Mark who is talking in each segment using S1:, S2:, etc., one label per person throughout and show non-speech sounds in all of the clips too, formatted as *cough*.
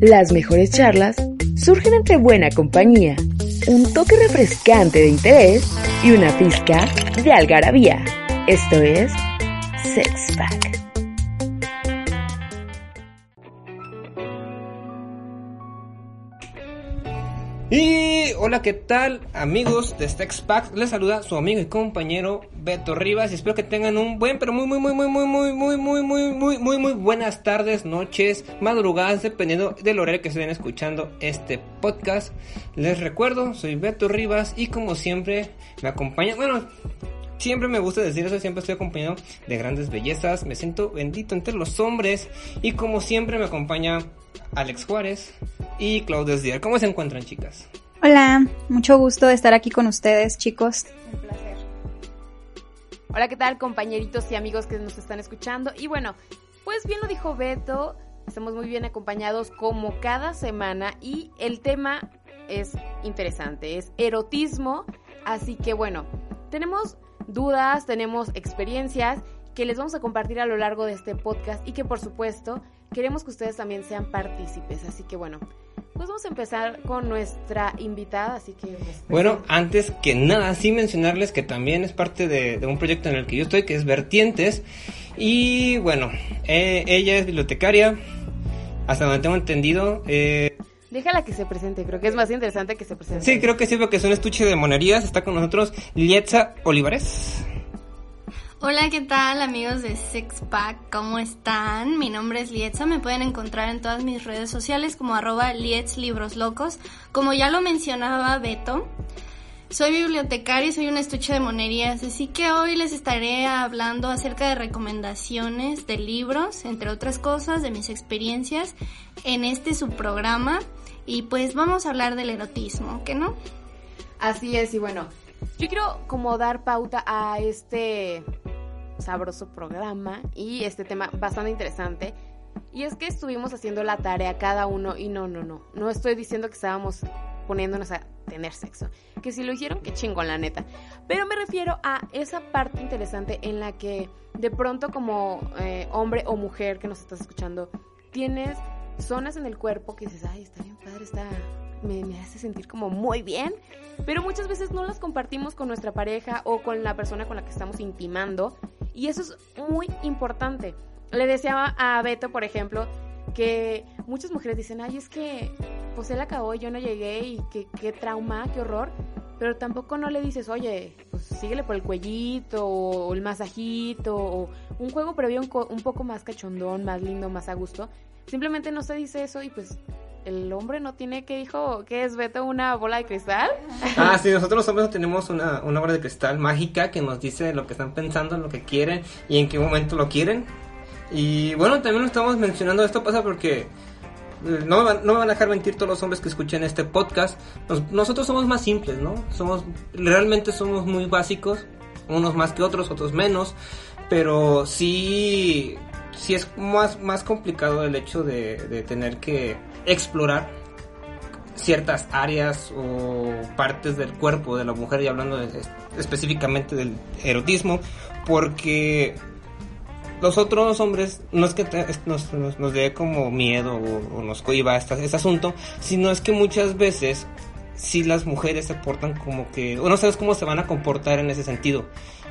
S1: Las mejores charlas surgen entre buena compañía, un toque refrescante de interés y una pizca de algarabía. Esto es Sex Pack.
S2: Hola, ¿qué tal amigos de Sex Pack? Les saluda su amigo y compañero Beto Rivas y espero que tengan un buen, pero muy, muy, muy, muy, muy, muy, muy, muy, muy, muy, muy, muy buenas tardes, noches, madrugadas, dependiendo del horario que estén escuchando este podcast. Les recuerdo, soy Beto Rivas y como siempre me acompaña, bueno, Siempre me gusta decir eso, siempre estoy acompañado de grandes bellezas, me siento bendito entre los hombres y como siempre me acompaña Alex Juárez y Claudia Díaz. ¿Cómo se encuentran chicas?
S3: Hola, mucho gusto de estar aquí con ustedes chicos. Un placer.
S4: Hola, ¿qué tal compañeritos y amigos que nos están escuchando? Y bueno, pues bien lo dijo Beto, estamos muy bien acompañados como cada semana y el tema es interesante, es erotismo, así que bueno, tenemos dudas, tenemos experiencias que les vamos a compartir a lo largo de este podcast y que por supuesto queremos que ustedes también sean partícipes. Así que bueno, pues vamos a empezar con nuestra invitada, así que... Pues,
S2: bueno, antes que nada, sí mencionarles que también es parte de, un proyecto en el que yo estoy, que es Vertientes. Y bueno, eh, ella es bibliotecaria, hasta donde tengo entendido. Eh,
S4: Déjala que se presente, creo que es más interesante que se presente.
S2: Sí, creo que sí, porque es un estuche de monerías. Está con nosotros Lietza Olivares.
S5: Hola, ¿qué tal amigos de Six Pack? ¿Cómo están? Mi nombre es Lietza, me pueden encontrar en todas mis redes sociales como arroba Lietz Libros Locos. Como ya lo mencionaba Beto, soy bibliotecaria y soy un estuche de monerías, así que hoy les estaré hablando acerca de recomendaciones de libros, entre otras cosas, de mis experiencias en este subprograma y pues vamos a hablar del erotismo, ¿qué no?
S4: Así es, y bueno, yo quiero como dar pauta a este sabroso programa y este tema bastante interesante. Y es que estuvimos haciendo la tarea cada uno y no, no, no. No estoy diciendo que estábamos poniéndonos a tener sexo. Que si lo hicieron, qué chingón, la neta. Pero me refiero a esa parte interesante en la que de pronto como eh, hombre o mujer que nos estás escuchando, tienes zonas en el cuerpo que dices, ay, está bien padre, está, me, me, hace sentir como muy bien, pero muchas veces no las compartimos con nuestra pareja o con la persona con la que estamos intimando y eso es muy importante. Le decía a Beto, por ejemplo, que muchas mujeres dicen, ay, es que pues él acabó yo no llegué y qué, qué trauma, qué horror, pero tampoco no le dices, oye, pues síguele por el cuellito o el masajito o un juego previo un, un poco más cachondón, más lindo, más a gusto. Simplemente no se dice eso y pues el hombre no tiene que dijo que es Beto una bola de cristal.
S2: Ah, sí, nosotros los hombres tenemos una, una bola de cristal mágica que nos dice lo que están pensando, lo que quieren y en qué momento lo quieren. Y bueno, también lo estamos mencionando, esto pasa porque no me, van, no me van a dejar mentir todos los hombres que escuchen este podcast. nosotros somos más simples, ¿no? Somos, realmente somos muy básicos, unos más que otros, otros menos, pero sí sí es más, más complicado el hecho de, tener que explorar ciertas áreas o partes del cuerpo de la mujer y hablando específicamente del erotismo porque los otros hombres no es que nos, nos, dé como miedo o, nos cohiba este, asunto sino es que muchas veces si las mujeres se portan como que o no sabes cómo se van a comportar en ese sentido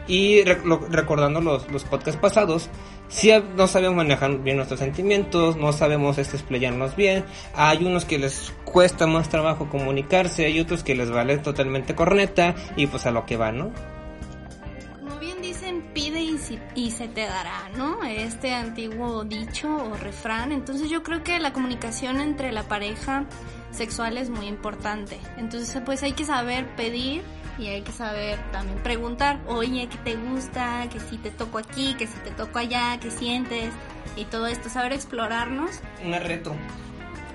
S2: y recordando los, los podcasts pasados, si no sabemos manejar bien nuestros sentimientos, no sabemos este, explayarnos bien. Hay unos que les cuesta más trabajo comunicarse, hay otros que les vale totalmente corneta y pues a lo que va, ¿no?
S5: Y, se te dará, ¿no? Este antiguo dicho o refrán. Entonces yo creo que la comunicación entre la pareja sexual es muy importante. Entonces pues hay que saber pedir y hay que saber también preguntar, oye, ¿qué te gusta? Que si te toco aquí, que si te toco allá, ¿qué sientes? Y todo esto, saber explorarnos.
S2: Un reto.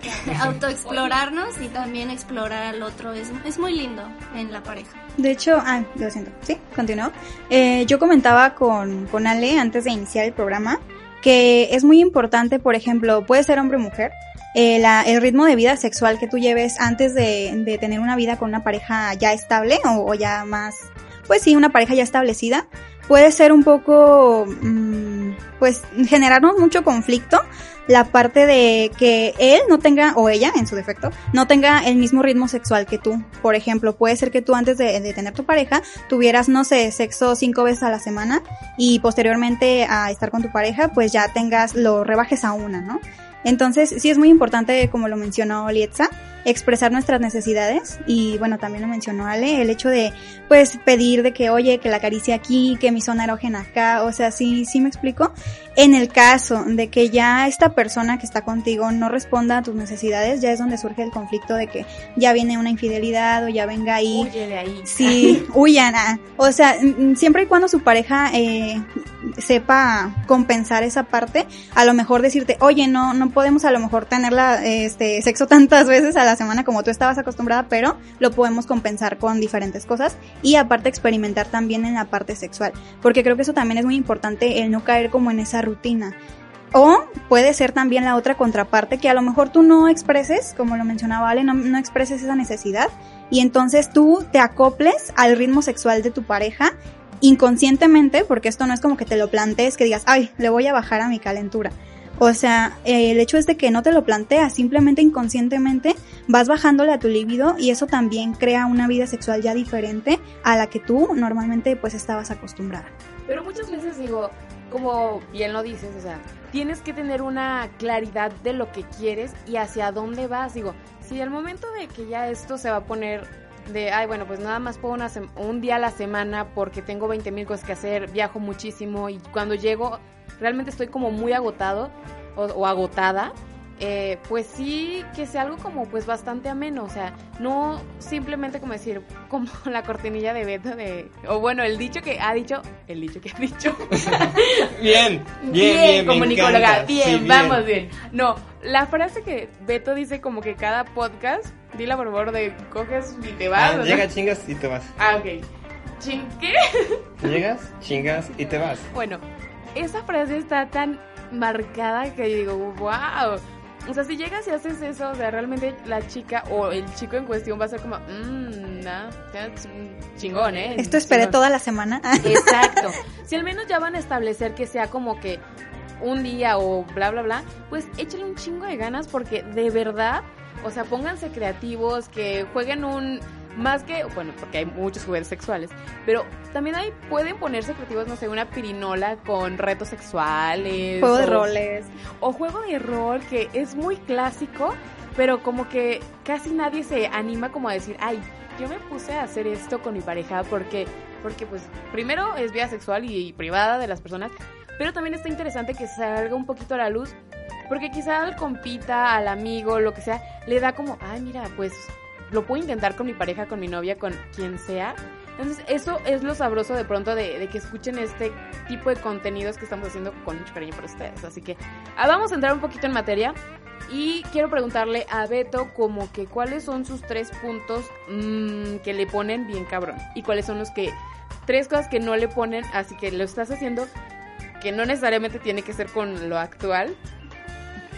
S2: *laughs*
S5: Autoexplorarnos y también explorar al otro es, es muy lindo en la pareja.
S3: De hecho, ah, lo siento, sí, continúo. Eh, yo comentaba con, con Ale antes de iniciar el programa que es muy importante, por ejemplo, puede ser hombre o mujer, eh, el ritmo de vida sexual que tú lleves antes de, tener una vida con una pareja ya estable o, ya más, pues sí, una pareja ya establecida, puede ser un poco, mm, pues generarnos mucho conflicto la parte de que él no tenga, o ella en su defecto, no tenga el mismo ritmo sexual que tú. Por ejemplo, puede ser que tú antes de, de tener tu pareja tuvieras, no sé, sexo cinco veces a la semana y posteriormente a estar con tu pareja, pues ya tengas, lo rebajes a una, ¿no? Entonces, sí es muy importante, como lo mencionó Lietza, expresar nuestras necesidades y bueno, también lo mencionó Ale, el hecho de pues pedir de que oye, que la caricia aquí, que mi zona erógena acá, o sea, sí, sí me explico. En el caso de que ya esta persona que está contigo no responda a tus necesidades, ya es donde surge el conflicto de que ya viene una infidelidad o ya venga ahí.
S4: Huye de ahí.
S3: Sí, *laughs* huyan. O sea, mm, siempre y cuando su pareja eh, sepa compensar esa parte, a lo mejor decirte, oye, no, no podemos a lo mejor tenerla, este, sexo tantas veces a la semana como tú estabas acostumbrada, pero lo podemos compensar con diferentes cosas y aparte experimentar también en la parte sexual, porque creo que eso también es muy importante el no caer como en esa rutina. O puede ser también la otra contraparte que a lo mejor tú no expreses, como lo mencionaba Ale, no, no expreses esa necesidad y entonces tú te acoples al ritmo sexual de tu pareja inconscientemente, porque esto no es como que te lo plantees, que digas, ay, le voy a bajar a mi calentura. O sea, eh, el hecho es de que no te lo planteas, simplemente inconscientemente vas bajándole a tu líbido y eso también crea una vida sexual ya diferente a la que tú normalmente pues estabas acostumbrada.
S4: Pero muchas veces digo, como bien lo dices, o sea, tienes que tener una claridad de lo que quieres y hacia dónde vas. Digo, si al momento de que ya esto se va a poner de, ay, bueno, pues nada más puedo una un día a la semana porque tengo 20 mil cosas que hacer, viajo muchísimo y cuando llego realmente estoy como muy agotado o, o agotada. Eh, pues sí que sea algo como pues bastante ameno, o sea, no simplemente como decir, *laughs* como la cortinilla de Beto de, o bueno, el dicho que ha dicho, el dicho que ha dicho, *laughs*
S2: Bien, bien,
S4: como. Nicóloga. Bien,
S2: Sí,
S4: vamos bien. No, la frase que Beto dice como que cada podcast, dila por favor de coges y te vas.
S2: Ah,
S4: ¿o no?
S2: llega, chingas y te vas.
S4: Ah, ok. ¿Chin qué? *laughs*
S2: Llegas, chingas y te vas.
S4: Bueno, esa frase está tan marcada que yo digo, wow. O sea, si llegas y haces eso, o sea, realmente la chica o el chico en cuestión va a ser como, mmm, nah, chingón, ¿eh?
S3: Esto esperé
S4: Chingón".
S3: toda la semana. *laughs*
S4: Exacto. Si al menos ya van a establecer que sea como que un día o bla, bla, bla, pues échale un chingo de ganas porque de verdad, o sea, pónganse creativos, que jueguen un... Más que, bueno, porque hay muchos juguetes sexuales, pero también hay, pueden ponerse creativos, no sé, una pirinola con retos sexuales.
S3: Juego de roles.
S4: o juego de rol que es muy clásico, pero como que casi nadie se anima como a decir, ay, yo me puse a hacer esto con mi pareja porque, porque pues primero es vida sexual y, privada de las personas, pero también está interesante que salga un poquito a la luz, porque quizá al compita, al amigo, lo que sea, le da como, ay, mira, pues lo puedo intentar con mi pareja, con mi novia, con quien sea. Entonces, eso es lo sabroso de pronto de, de que escuchen este tipo de contenidos que estamos haciendo con mucho cariño para ustedes. Así que ah, vamos a entrar un poquito en materia. Y quiero preguntarle a Beto como que cuáles son sus tres puntos mm, que le ponen bien cabrón. Y cuáles son los que... Tres cosas que no le ponen, así que lo estás haciendo que no necesariamente tiene que ser con lo actual.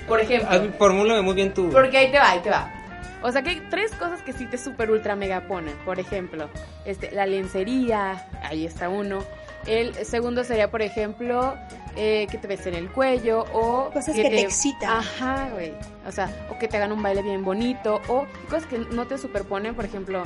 S4: Por ejemplo...
S2: Formúlame muy bien tu.
S4: Porque ahí te va, ahí te va. O sea que hay tres cosas que sí te super ultra mega ponen. Por ejemplo, este, la lencería, ahí está uno. El segundo sería, por ejemplo, eh, que te besen en el cuello o...
S3: Cosas que te excitan.
S4: Ajá, güey. O sea, o que te hagan un baile bien bonito o cosas que no te superponen, por ejemplo...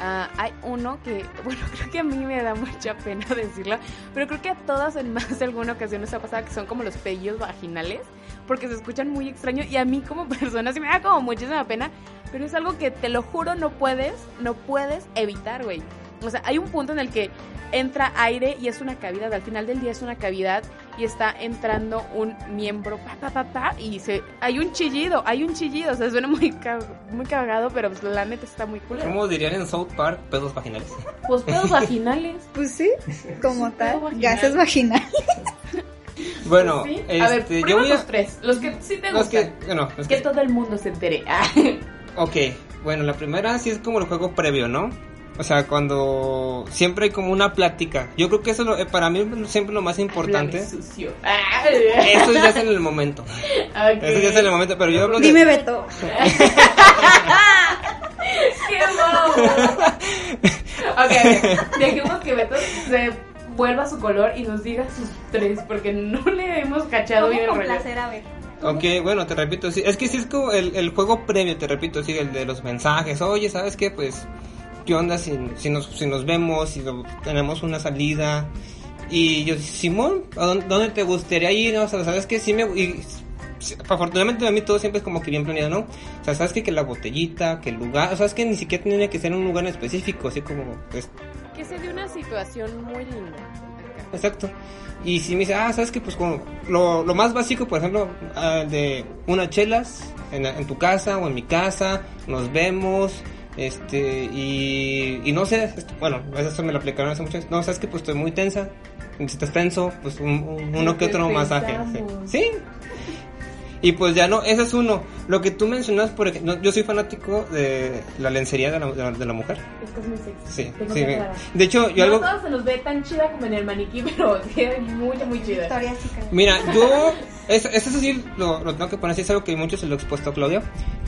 S4: ah, hay uno que, *laughs* bueno, creo que a mí me da mucha pena *laughs* decirlo, pero creo que a todas en más de alguna ocasión nos ha pasado que son como los pellos vaginales, porque se escuchan muy extraño y a mí como *laughs* persona sí me da como muchísima pena, pero es algo que te lo juro no puedes, no puedes evitar, güey. O sea, hay un punto en el que entra aire y es una cavidad, al final del día es una cavidad y está entrando un miembro, pa, pa, pa, pa, y se, hay un chillido, hay un chillido, o sea, suena muy, ca- muy cagado, pero pues, la neta está muy cool.
S2: ¿Cómo dirían en South Park? Pedos vaginales.
S4: Pues pedos *laughs* vaginales.
S3: Pues sí, como
S4: Sí,
S3: tal.
S4: vaginal.
S3: Gases vaginales. *laughs*
S2: Bueno,
S4: ¿Sí?
S2: este,
S4: a ver,
S2: yo voy
S4: los tres, los que sí te
S2: Los
S4: gustan.
S2: que. No, los
S4: que
S2: que.
S4: todo el mundo se entere. *laughs*
S2: Ok, bueno, la primera sí es como el juego previo, ¿no? O sea, cuando siempre hay como una plática. Yo creo que eso lo- eh, para mí es siempre lo más importante.
S4: Sucio. Ah.
S2: Eso ya es en el momento. Eso ya es en el momento, pero yo hablo de...
S3: Dime Beto. *laughs*
S4: ¡Qué bobo! ok, dejemos que Beto se vuelva a su color y nos diga sus tres, porque no le hemos cachado bien el
S5: ¿Cómo
S4: rollo.
S5: complacer a Beto?
S2: Ok, bueno, te repito, sí, es que sí es como el, el juego previo, te repito, sí, el de los mensajes. Oye, ¿sabes qué? Pues, ¿qué onda si, si, nos, si nos vemos, si no- tenemos una salida? Y yo, Simón, ¿a dónde, dónde te gustaría ir? O sea, ¿sabes qué? Sí me... Y, afortunadamente a mí todo siempre es como que bien planeado, ¿no? O sea, ¿sabes qué? Que la botellita, que el lugar... O sea, es que ni siquiera tiene que ser un lugar en específico, así como... Pues,
S4: Que se dio una situación muy linda.
S2: Exacto. Y si me dice, ah, sabes que pues como lo, lo más básico, por ejemplo, ah, de unas chelas en, en tu casa o en mi casa, nos vemos, este, y, y no sé, este, bueno, eso me lo aplicaron hace mucho, no, sabes que pues estoy muy tensa, si estás tenso, pues un, un- uno que otro masaje. Sí. Sí. Y pues ya no, ese es uno. Lo que tú mencionas, por ejemplo, yo soy fanático de la lencería de la, de la, de la mujer.
S6: Es que es muy sexy.
S2: Sí,
S6: Tengo
S2: sí. De hecho, yo
S6: no
S2: algo...
S6: todos se nos ve tan chida como en el maniquí, *laughs* pero queda mucho, muy chida.
S3: Victoria sí
S2: Mira, *laughs* yo, eso, eso sí lo, lo tengo que poner así, es algo que muchos se lo he expuesto a Claudia,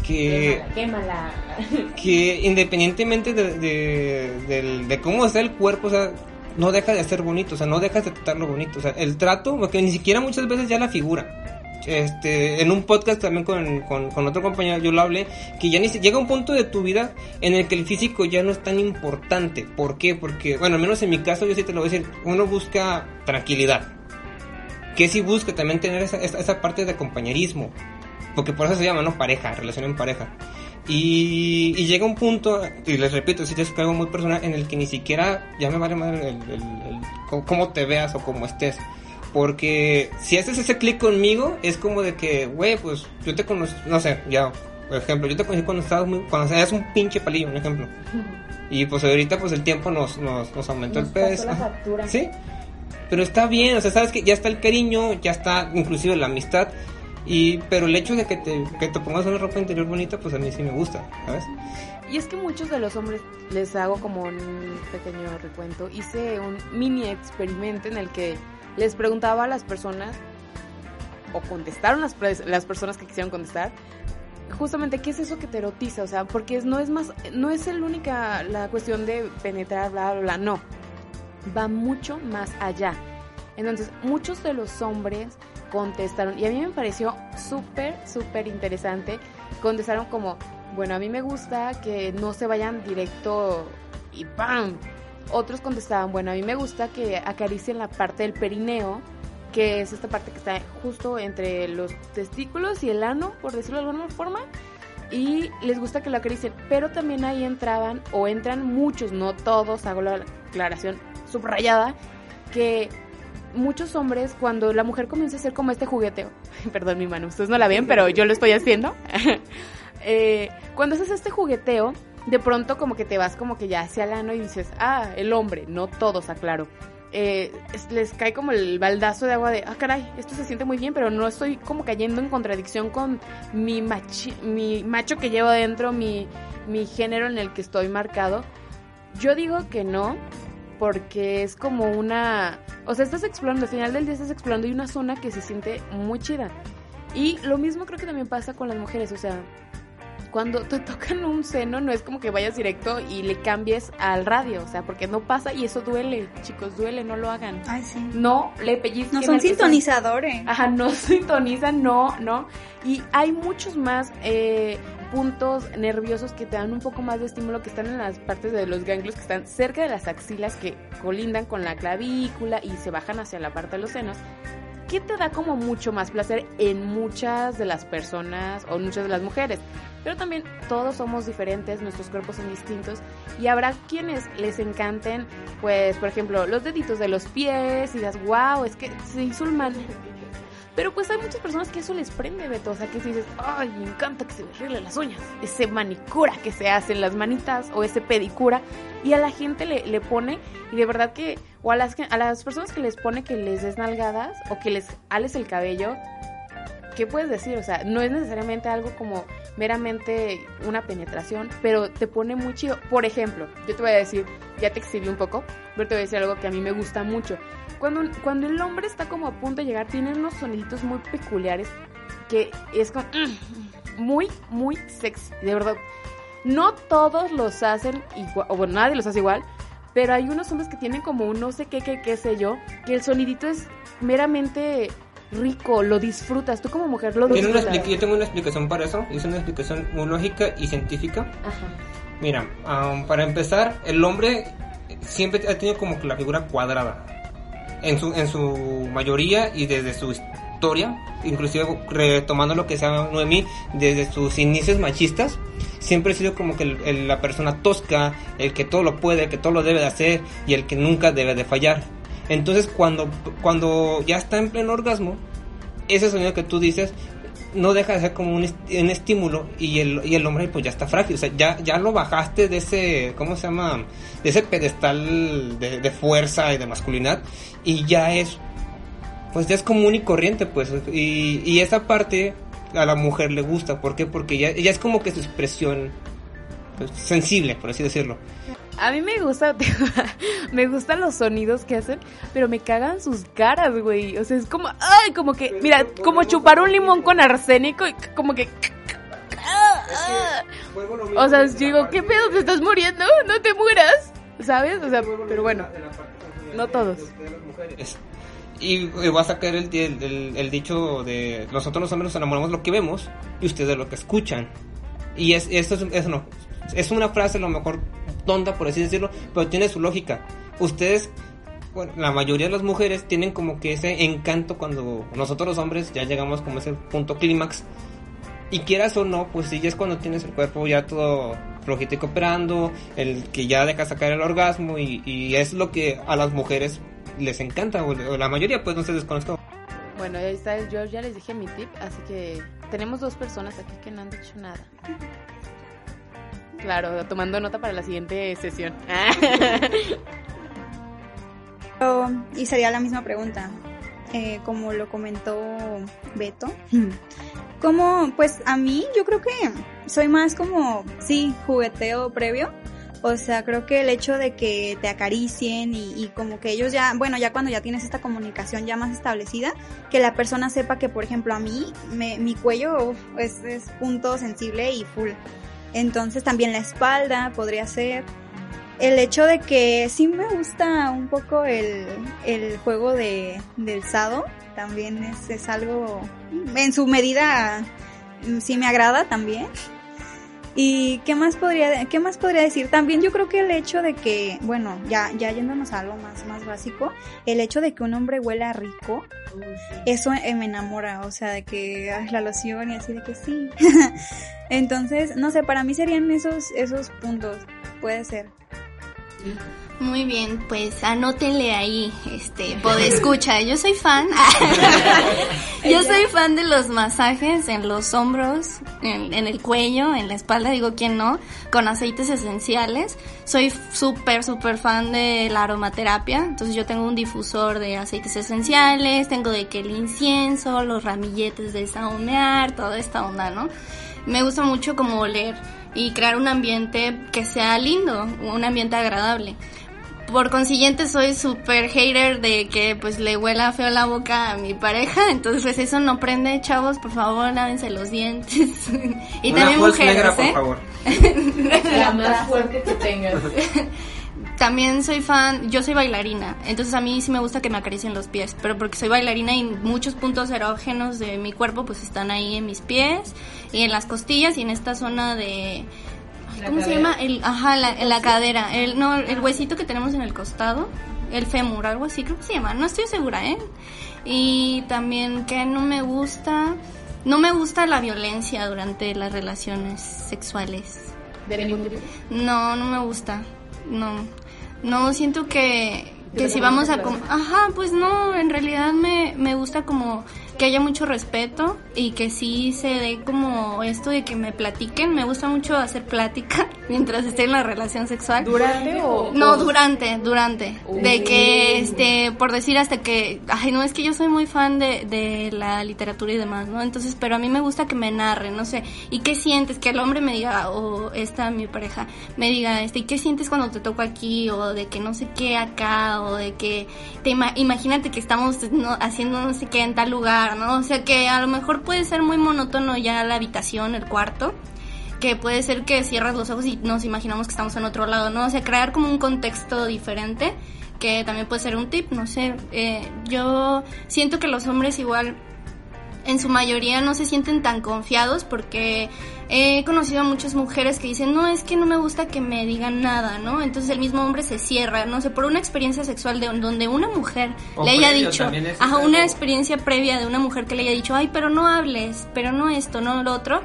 S2: que,
S6: Quémala, quémala. *laughs*
S2: que independientemente de, de, del- de cómo está el cuerpo, o sea, no deja de ser bonito, o sea, no dejas de tratarlo bonito, o sea, el trato, porque ni siquiera muchas veces ya la figura. Este, en un podcast también con, otro compañero yo lo hablé, que ya ni si- llega un punto de tu vida en el que el físico ya no es tan importante. ¿Por qué? Porque, bueno, al menos en mi caso yo sí te lo voy a decir, uno busca tranquilidad que sí busca también tener esa, parte de compañerismo. Porque por eso se llama, ¿no? Pareja, relación en pareja. Y, llega un punto, y les repito, si es algo muy personal, en el que ni siquiera ya me vale madre el, el- cómo te veas o cómo estés. Porque si haces ese clic conmigo, es como de que, güey, pues yo te conocí, no sé, ya, por ejemplo, yo te conocí cuando estabas muy, cuando eras un pinche palillo, un ejemplo. Y pues ahorita pues el tiempo nos, nos, nos aumentó
S6: Nos
S2: el peso. Sí, pero está bien, o sea, sabes que ya está el cariño, ya está inclusive la amistad. Y, pero el hecho de que te, que te pongas una ropa interior bonita, pues a mí sí me gusta, ¿sabes?
S4: Y es que muchos de los hombres, les hago como un pequeño recuento, hice un mini experimento en el que les preguntaba a las personas, o contestaron las, las personas que quisieron contestar, justamente qué es eso que te erotiza, o sea, porque no es más, no es el única la cuestión de penetrar, bla, bla, bla, no, va mucho más allá. Entonces, muchos de los hombres contestaron, y a mí me pareció súper, súper interesante, contestaron como, bueno, a mí me gusta que no se vayan directo y ¡pam! Otros contestaban, bueno, a mí me gusta que acaricien la parte del perineo, que es esta parte que está justo entre los testículos y el ano, por decirlo de alguna forma, y les gusta que lo acaricien, pero también ahí entraban, o entran muchos, no todos, hago la aclaración subrayada, que muchos hombres, cuando la mujer comienza a hacer como este jugueteo, *laughs* perdón mi mano, ustedes no la ven, *laughs* pero yo lo estoy haciendo, *laughs* Eh, cuando haces este jugueteo, de pronto como que te vas como que ya hacia el ano y dices, ah, el hombre, no todos, aclaro. Eh, es- les cae como el baldazo de agua de, ah, caray, esto se siente muy bien, pero no estoy como cayendo en contradicción con mi, machi- mi macho que llevo adentro, mi, mi género en el que estoy marcado. Yo digo que no, porque es como una... O sea, estás explorando, al final del día estás explorando y una zona que se siente muy chida. Y lo mismo creo que también pasa con las mujeres, o sea, cuando te *laughs* tocan un seno no es como que vayas directo y le cambies al radio, o sea, porque no pasa y eso duele, chicos, duele, no lo hagan.
S3: Ay, sí.
S4: No le pellizquen
S3: No son sintonizadores.
S4: Ajá, no *laughs* sintonizan, no, no. Y hay muchos más eh, puntos nerviosos que te dan un poco más de estímulo, que están en las partes de los ganglios que están cerca de las axilas, que colindan con la clavícula y se bajan hacia la parte de los senos. Que te da como mucho más placer en muchas de las personas o muchas de las mujeres. Pero también todos somos diferentes, nuestros cuerpos son distintos y habrá quienes les encanten, pues, por ejemplo, los deditos de los pies y digas, wow, es que se hizo. Pero pues hay muchas personas que eso les prende, Beto. O sea, que si dices, ay, me encanta que se me arreglen las uñas. Ese manicura que se hace en las manitas o ese pedicura. Y a la gente le, le pone, y de verdad que, o a las, a las personas que les pone que les des nalgadas o que les ales el cabello, ¿qué puedes decir? O sea, no es necesariamente algo como meramente una penetración, pero te pone muy chido. Por ejemplo, yo te voy a decir, ya te exhibí un poco, pero te voy a decir algo que a mí me gusta mucho. Cuando, cuando el hombre está como a punto de llegar, tiene unos soniditos muy peculiares que es como mm, muy, muy sexy, de verdad. No todos los hacen igual, o bueno, nadie los hace igual, pero hay unos hombres que tienen como un no sé qué, qué, qué sé yo, que el sonidito es meramente rico, lo disfrutas. Tú como mujer lo
S2: una
S4: disfrutas.
S2: yo tengo una explicación para eso, es una explicación muy lógica y científica.
S4: Ajá.
S2: Mira, um, para empezar, el hombre siempre ha tenido como que la figura cuadrada. En su, en su mayoría y desde su historia, inclusive retomando lo que se llama Noemí, desde sus inicios machistas, siempre ha sido como que el- el- la persona tosca, el que todo lo puede, el que todo lo debe de hacer y el que nunca debe de fallar. Entonces cuando, cuando ya está en pleno orgasmo, ese sonido que tú dices no deja de ser como un, est- un estímulo y el, y el hombre pues ya está frágil, o sea, ya, ya lo bajaste de ese, ¿cómo se llama? De ese pedestal de, de fuerza y de masculinidad y ya es, pues ya es común y corriente, pues, y, y esa parte a la mujer le gusta, ¿por qué? Porque ya, ya es como que su expresión pues, sensible, por así decirlo.
S4: A mí me gusta, *laughs* me gustan los sonidos que hacen, pero me cagan sus caras, güey. O sea, es como, ay, como que, mira, como chupar un limón con arsénico y como que... O sea, yo digo, ¿qué pedo? ¿Te estás muriendo? No te mueras, ¿sabes? O sea, pero bueno, no todos.
S2: Es- y, y va a sacar el, el, el- el dicho de nosotros los hombres nos enamoramos de lo que vemos y ustedes de lo que escuchan. Y es, esto es, eso no, es una frase a lo mejor tonta, por así decirlo, pero tiene su lógica. Ustedes, la mayoría de las mujeres tienen como que ese encanto cuando nosotros los hombres ya llegamos como a ese punto clímax. Y quieras o no, pues sí, es cuando tienes el cuerpo ya todo flojito y cooperando, el que ya deja sacar el orgasmo y, es lo que a las mujeres les encanta, o, la mayoría pues no se desconozco.
S4: Bueno, ahí está, yo ya les dije mi tip, así que tenemos dos personas aquí que no han dicho nada. Claro, tomando nota para la siguiente sesión.
S3: Pero- *laughs* y sería la misma pregunta, eh, como lo comentó Beto. *laughs* Como, pues a mí yo creo que soy más como, sí, jugueteo previo. O sea, creo que el hecho de que te acaricien y, como que ellos ya, bueno, ya cuando ya tienes esta comunicación ya más establecida, que la persona sepa que, por ejemplo, a mí, me- mi cuello es punto sensible y full. Entonces también la espalda podría ser el hecho de que sí me gusta un poco el, el juego de, del sado, también es, es algo, en su medida, mm, sí me agrada también. ¿Y qué más podría, qué más podría decir? También yo creo que el hecho de que, bueno, ya, ya yéndonos a algo más, más básico, el hecho de que un hombre huela rico, eso eh, me enamora, o sea, de que ay, la loción y así de que sí. *laughs* Entonces, no sé, para mí serían esos, esos puntos, puede ser.
S5: Muy bien, pues anótenle ahí, este, *laughs* escucha. Yo soy fan. *laughs* Yo soy fan de los masajes en los hombros, en, en el cuello, en la espalda, digo quién no, con aceites esenciales. Soy súper, súper fan de la aromaterapia. Entonces yo tengo un difusor de aceites esenciales, tengo de que el incienso, los ramilletes de saumear, toda esta onda, ¿no? Me gusta mucho como oler y crear un ambiente que sea lindo, un ambiente agradable. Por consiguiente soy súper hater de que pues le huela feo la boca a mi pareja, *laughs* entonces pues eso no prende, chavos, por favor lávense los dientes. *laughs* y
S2: Una
S5: también mujeres,
S2: negra, por
S5: ¿eh?
S2: favor. *laughs*
S6: La más fuerte que tengas.
S5: También soy fan, yo soy bailarina, entonces a mí sí me gusta que me acaricien los pies, pero porque soy bailarina y muchos puntos erógenos de mi cuerpo pues están ahí en mis pies y en las costillas y en esta zona de... ¿Cómo se llama? El, ajá, la, la cadera, el, no, el huesito que tenemos en el costado, el fémur, algo así, creo que se llama, no estoy segura, ¿eh? Y también que no me gusta, no me gusta la violencia durante las relaciones sexuales.
S6: De ningún tipo.
S5: No, no me gusta. No. No, siento que, que si vamos a... Ajá, pues no, en realidad me, me gusta como que haya mucho respeto y que sí se dé como esto de que me platiquen. Me gusta mucho hacer plática *laughs* mientras esté en la relación sexual.
S6: ¿Durante o...?
S5: No, durante, durante. De que, este, por decir hasta que, ay, no, es que yo soy muy fan de, de la literatura y demás, ¿no? Entonces, pero a mí me gusta que me narren, no sé, ¿y qué sientes? Que el hombre me diga, o esta, mi pareja, me diga, este, ¿y qué sientes cuando te toco aquí? O de que no sé qué acá, o de que, te ima- imagínate que estamos no, haciendo no sé qué en tal lugar, ¿no? O sea, que a lo mejor puede ser muy monótono ya la habitación, el cuarto, que puede ser que cierras los ojos y nos imaginamos que estamos en otro lado, ¿no? O sea, crear como un contexto diferente que también puede ser un tip, no sé. Eh, yo siento que los hombres igual en su mayoría no se sienten tan confiados porque he conocido a muchas mujeres que dicen, no, es que no me gusta que me digan nada, ¿no? Entonces el mismo hombre se cierra, no sé, por una experiencia sexual de donde una mujer
S2: O
S5: le haya dicho, ajá, una experiencia previa de una mujer que le haya dicho, ay, pero no hables, pero no esto, no lo otro.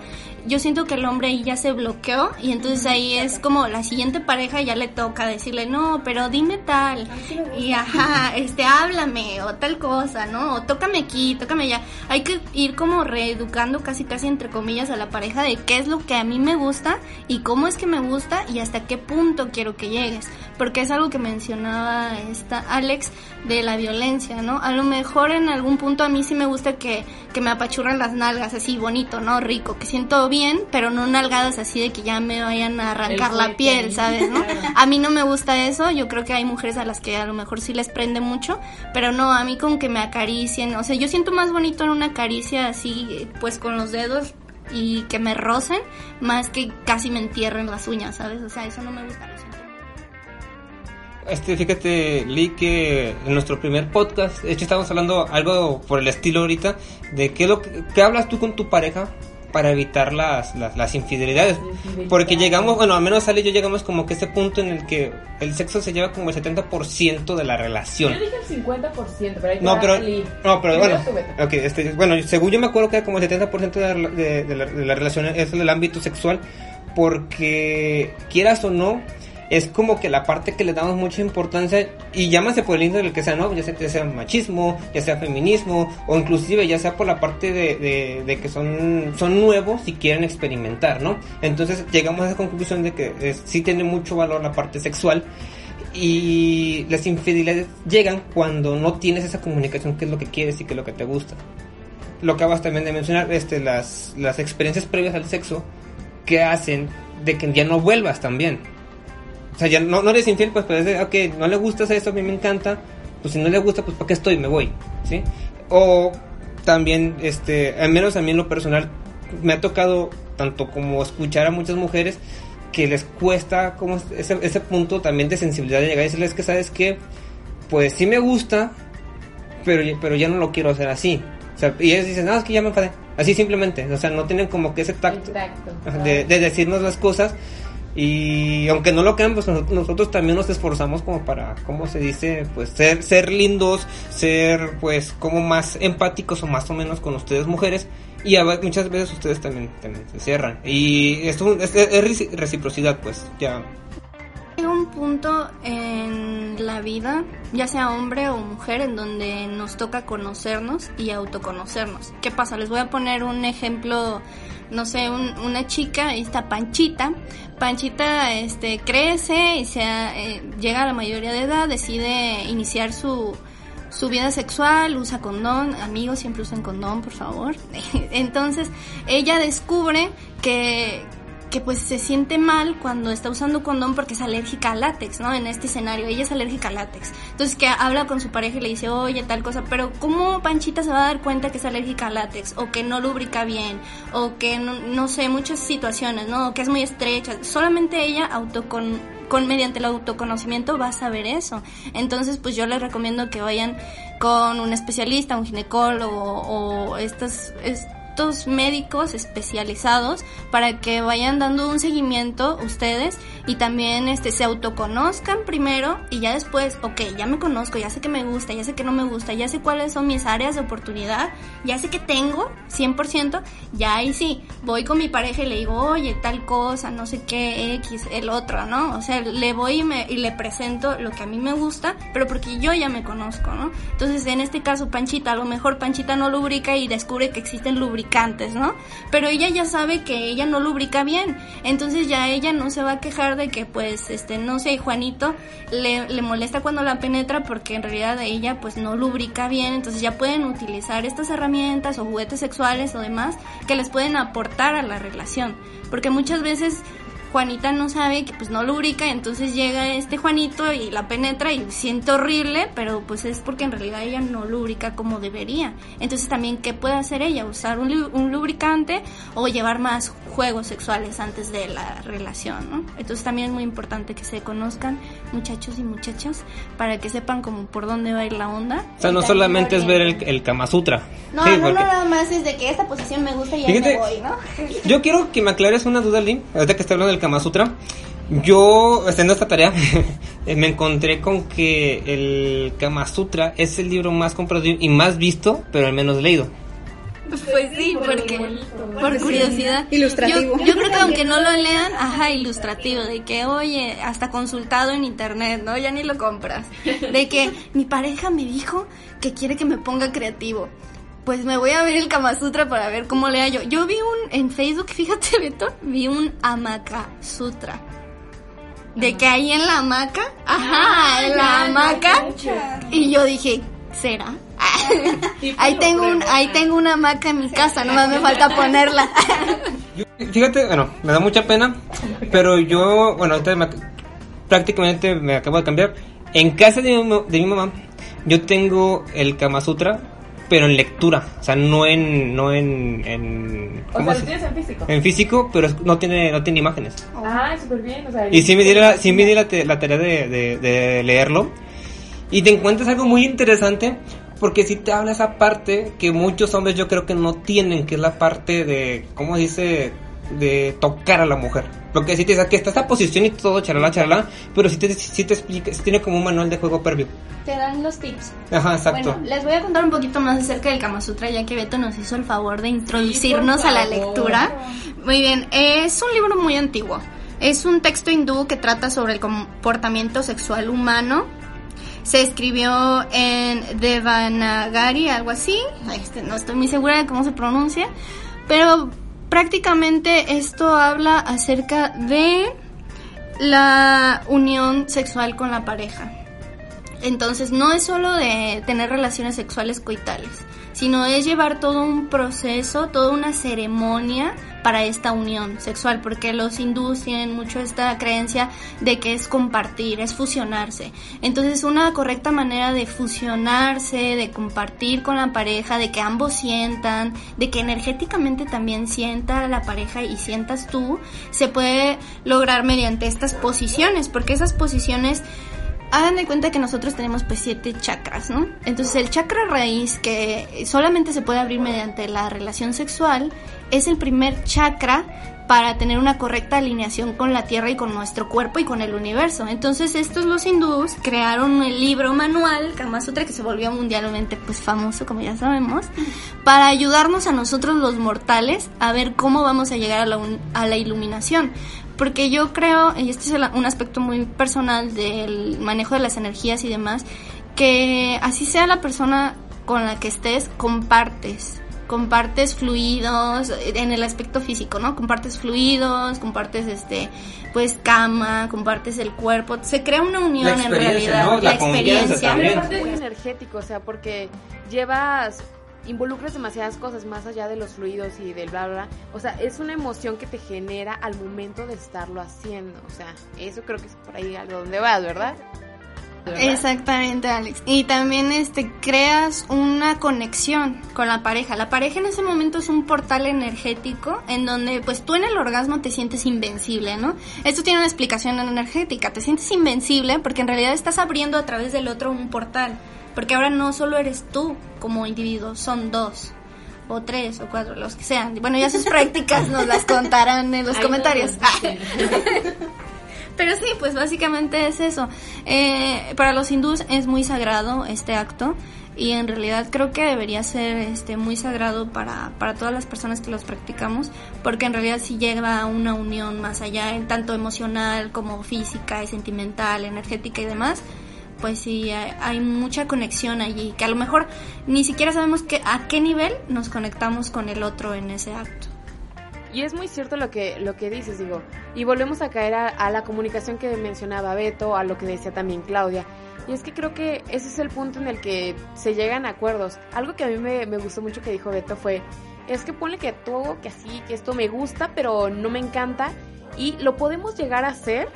S5: Yo siento que el hombre ahí ya se bloqueó y entonces ahí es como la siguiente pareja ya le toca decirle, no, pero dime tal. Y ajá, este, háblame o tal cosa, ¿no? O tócame aquí, tócame allá. Hay que ir como reeducando casi casi entre comillas a la pareja de qué es lo que a mí me gusta y cómo es que me gusta y hasta qué punto quiero que llegues. Porque es algo que mencionaba esta Alex de la violencia, ¿no? A lo mejor en algún punto a mí sí me gusta que, que me apachurran las nalgas así bonito, ¿no? Rico, que siento bien, pero no nalgadas así de que ya me vayan a arrancar la piel. ¿sabes? A mí no me gusta eso, yo creo que hay mujeres a las que a lo mejor sí les prende mucho, pero no, a mí con que me acaricien, o sea, yo siento más bonito en una caricia así, pues con los dedos y que me rocen, más que casi me entierren las uñas, ¿sabes? O sea, eso no me gusta. lo siento.
S2: Este, fíjate, Lee, que en nuestro primer podcast, de hecho estábamos hablando algo por el estilo ahorita, de qué, es lo que, qué hablas tú con tu pareja para evitar las, las, las infidelidades. Porque llegamos, bueno, al menos Ale y yo llegamos como que a ese punto en el que el sexo se lleva como el 70% de la relación.
S6: Yo dije el 50%, pero hay que
S2: No, pero, no, pero bueno, este, bueno, según yo me acuerdo que como el 70% de la, de, de la, de la relación es el ámbito sexual, porque quieras o no, es como que la parte que le damos mucha importancia, y llámase por el índole que sea, ¿no? Ya sea, ya sea machismo, ya sea feminismo, o inclusive ya sea por la parte de que son, son nuevos y quieren experimentar, ¿no? Entonces llegamos a esa conclusión de que eh, sí tiene mucho valor la parte sexual, y las infidelidades llegan cuando no tienes esa comunicación que es lo que quieres y que es lo que te gusta. Lo que acabas también de mencionar, este, las, las experiencias previas al sexo que hacen de que ya no vuelvas también. O sea, ya no, no eres infiel, pues decir, ok, no le gusta eso, a mí me encanta, pues si no le gusta, pues ¿para qué estoy? Me voy, ¿sí? O también, este, al menos a mí en lo personal, me ha tocado tanto como escuchar a muchas mujeres que les cuesta como ese, ese punto también de sensibilidad de llegar y decirles que sabes que pues sí me gusta pero, ya- pero ya no lo quiero hacer así o sea, y ellos dicen no es que ya me enfadé así simplemente o sea no tienen como que ese tacto de decirnos las cosas y aunque no lo crean pues nos- nosotros también nos esforzamos como para cómo se dice pues ser ser lindos ser pues como más empáticos o más o menos con ustedes mujeres y a muchas veces ustedes también, también se cierran y esto es, es- es reci- reciprocidad pues ya
S5: Llega un punto en la vida, ya sea hombre o mujer, en donde nos toca conocernos y autoconocernos. ¿Qué pasa? Les voy a poner un ejemplo, no sé, un- una chica, esta Panchita. Panchita este, crece y se, eh, llega a la mayoría de edad, decide iniciar su, su vida sexual, usa condón, amigos siempre usen condón, por favor. *laughs* Entonces, ella descubre que, que pues se siente mal cuando está usando condón porque es alérgica al látex, ¿no? En este escenario, ella es alérgica al látex. Entonces que habla con su pareja y le dice, oye, tal cosa, pero ¿cómo Panchita se va a dar cuenta que es alérgica al látex? O que no lubrica bien, o que no, sé, muchas situaciones, ¿no? O que es muy estrecha. Solamente ella autocon con mediante el autoconocimiento va a saber eso. Entonces, pues yo les recomiendo que vayan con un especialista, un ginecólogo o estos, médicos especializados para que vayan dando un seguimiento ustedes y también este se autoconozcan primero y ya después, ok, ya me conozco, ya sé que me gusta, ya sé que no me gusta, ya sé cuáles son mis áreas de oportunidad, ya sé que tengo 100%, ya ahí sí, voy con mi pareja y le digo, oye, tal cosa, no sé qué, X, el otro, ¿no? O sea, le voy y, me, y le presento lo que a mí me gusta, pero porque yo ya me conozco, ¿no? Entonces, en este caso, Panchita, a lo mejor Panchita no lubrica y descubre que existen lubricantes, ¿no? Pero ella ya sabe que ella no lubrica bien, entonces ya ella no se va a quejar de que, pues, este, no sé, Juanito le, le molesta cuando la penetra porque en realidad ella, pues, no lubrica bien, entonces ya pueden utilizar estas herramientas o juguetes sexuales o demás que les pueden aportar a la relación, porque muchas veces Juanita no sabe que pues no lubrica, entonces llega este Juanito y la penetra y siente horrible, pero pues es porque en realidad ella no lubrica como debería. Entonces también, ¿qué puede hacer ella? Usar un, lu- un lubricante o llevar más juegos sexuales antes de la relación, ¿no? Entonces también es muy importante que se conozcan muchachos y muchachas para que sepan como por dónde va a ir la onda.
S2: O sea, no
S5: Y
S2: solamente es ver el, el Kama Sutra.
S5: No,
S2: Sí,
S5: no, no, nada más es de que esta posición me gusta y ahí
S2: Fíjate,
S5: me voy, ¿no?
S2: Yo quiero que me aclares una duda, Lynn, ahorita que estoy hablando del Kama Sutra. Yo, haciendo esta tarea, *laughs* me encontré con que el Kama Sutra es el libro más comprado y más visto, pero al menos leído.
S5: Pues sí, porque por curiosidad.
S3: Ilustrativo.
S5: Yo, yo creo que aunque no lo lean, ajá, ilustrativo, de que, oye, hasta consultado en internet, ¿no? Ya ni lo compras. De que mi pareja me dijo que quiere que me ponga creativo. Pues me voy a ver el Kama Sutra para ver cómo le hallo. Yo vi un, en Facebook, *laughs* fíjate, Beto, vi un Amaka Sutra. De que ahí en la hamaca, ajá, en la hamaca. Y yo dije, ¿será? Ahí tengo un, ahí tengo una hamaca en mi casa, nomás me falta ponerla.
S2: Yo- fíjate, bueno, me da mucha pena, pero yo, bueno, ahorita me prácticamente me acabo de cambiar. En casa de mi, de mi mamá, yo tengo el Kama Sutra, pero en lectura, o sea, no en, no en, en,
S6: O
S2: ¿cómo
S6: sea,
S2: se-
S6: lo tienes en físico.
S2: en físico, pero no tiene, no tiene imágenes.
S6: Ah, súper bien. O sea,
S2: Y sí me di la, sí me di la, te- la tarea de, de- de leerlo. Y te encuentras algo muy interesante porque sí te habla esa parte que muchos hombres yo creo que no tienen, que es la parte de, ¿cómo dice? De tocar a la mujer. Porque sí te dice que está esa posición y todo, charala, charala, pero sí te, sí te explica, sí tiene como un manual de juego previo.
S5: Te dan los tips.
S2: Ajá, exacto.
S5: Bueno, les voy a contar un poquito más acerca del Kama Sutra, ya que Beto nos hizo el favor de introducirnos a la lectura. Muy bien, es un libro muy antiguo. Es un texto hindú que trata sobre el comportamiento sexual humano. Se escribió en Devanagari, algo así. Este, no estoy muy segura de cómo se pronuncia. Pero prácticamente esto habla acerca de la unión sexual con la pareja. Entonces no es solo de tener relaciones sexuales coitales, sino es llevar todo un proceso, toda una ceremonia para esta unión sexual, porque los hindús tienen mucho esta creencia de que es compartir, es fusionarse. Entonces una correcta manera de fusionarse, de compartir con la pareja, de que ambos sientan, de que energéticamente también sienta la pareja y sientas tú, se puede lograr mediante estas posiciones, porque esas posiciones Hagan de cuenta que nosotros tenemos pues siete chakras, ¿no? Entonces el chakra raíz que solamente se puede abrir mediante la relación sexual es el primer chakra para tener una correcta alineación con la tierra y con nuestro cuerpo y con el universo. Entonces estos los hindús crearon el libro manual Kama Sutra que se volvió mundialmente pues famoso como ya sabemos para ayudarnos a nosotros los mortales a ver cómo vamos a llegar a la, a la iluminación porque yo creo, y este es el- un aspecto muy personal del manejo de las energías y demás, que así sea la persona con la que estés, compartes. Compartes fluidos en el aspecto físico, ¿no? Compartes fluidos, compartes este, pues cama, compartes el cuerpo. Se crea una unión en
S2: experiencia,
S5: realidad.
S2: ¿no? La.
S4: Pero aparte es energético, o sea, porque llevas, involucras demasiadas cosas más allá de los fluidos y del bla, bla, bla. O sea, es una emoción que te genera al momento de estarlo haciendo. O sea, eso creo que es por ahí algo donde vas, ¿verdad? ¿Verdad?
S5: Exactamente, Alex. Y también este creas una conexión con la pareja. La pareja en ese momento es un portal energético en donde pues tú en el orgasmo te sientes invencible, ¿no? Esto tiene una explicación energética. Te sientes invencible porque en realidad estás abriendo a través del otro un portal. Porque ahora no solo eres tú como individuo, son dos. O tres, o cuatro, los que sean. Bueno, ya sus *laughs* prácticas nos las contarán en los comentarios. *laughs* Pero sí, pues básicamente es eso. Eh, para los hindús es muy sagrado este acto y en realidad creo que debería ser este muy sagrado para, para todas las personas que los practicamos porque en realidad sí lleva a una unión más allá, tanto emocional como física y sentimental, energética y demás. Pues sí, hay, mucha conexión allí, que a lo mejor ni siquiera sabemos que, a qué nivel nos conectamos con el otro en ese acto.
S4: Y es muy cierto lo que, lo que dices, digo. Y volvemos a caer a, a la comunicación que mencionaba Beto, a lo que decía también Claudia. Y es que creo que ese es el punto en el que se llegan a acuerdos. Algo que a mí me, me gustó mucho que dijo Beto fue, es que ponle que todo, que así, que esto me gusta, pero no me encanta. Y lo podemos llegar a hacer,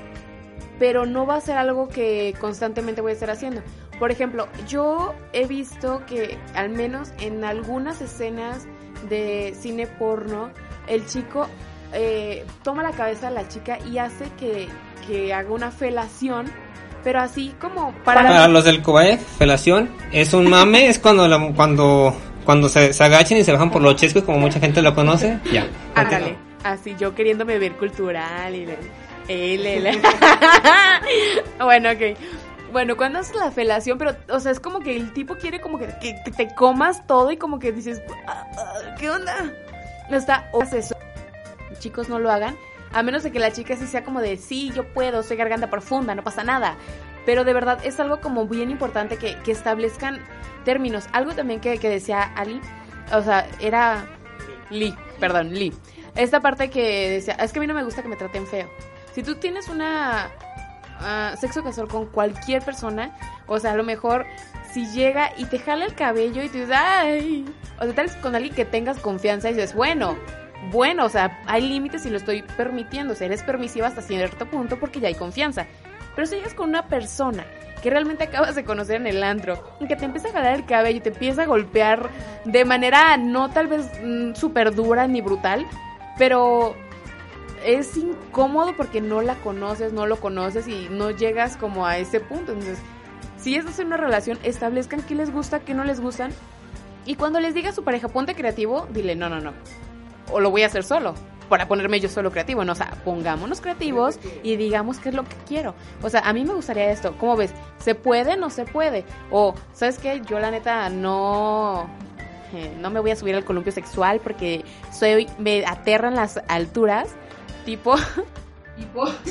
S4: pero no va a ser algo que constantemente voy a estar haciendo. Por ejemplo, yo he visto que al menos en algunas escenas de cine porno, el chico eh, toma la cabeza de la chica y hace que, que haga una felación, pero así como para...
S2: Para los del Kobae, felación es un mame, es cuando la- cuando cuando se, se agachan y se bajan por los chescos, como mucha gente lo conoce. Ya.
S4: Ándale, así yo queriéndome ver cultural y... le- él, *laughs* *laughs* bueno, ok. Bueno, cuando haces la felación, pero, o sea, es como que el tipo quiere como que, que- que te comas todo y como que dices, "Ah, ah, ¿qué onda? No está, o eso. Chicos, no lo hagan. A menos de que la chica sí sea como de, sí, yo puedo, soy garganta profunda, no pasa nada. Pero de verdad es algo como bien importante que, que establezcan términos. Algo también que, que decía Ali, o sea, era Lee, perdón, Lee. Esta parte que decía, es que a mí no me gusta que me traten feo. Si tú tienes una ah, sexo casual con cualquier persona, o sea, a lo mejor si llega y te jala el cabello y tú dices, ay, o sea, tal vez con alguien que tengas confianza y dices, bueno, bueno, o sea, hay límites y lo estoy permitiendo, o sea, eres permisiva hasta cierto punto porque ya hay confianza. Pero si llegas con una persona que realmente acabas de conocer en el antro, y que te empieza a jalar el cabello y te empieza a golpear de manera no tal vez mm, súper dura ni brutal, pero es incómodo porque no la conoces, no lo conoces y no llegas como a ese punto. Entonces, si estás en una relación, establezcan qué les gusta, qué no les gustan. Y cuando les diga a su pareja, ponte creativo, dile, no, no, no. O lo voy a hacer solo, para ponerme yo solo creativo. No, o sea, pongámonos creativos y digamos qué es lo que quiero. O sea, a mí me gustaría esto. ¿Cómo ves? ¿Se puede? ¿No se puede? O, ¿sabes qué? Yo la neta no... eh, no me voy a subir al columpio sexual porque soy me aterran las alturas tipo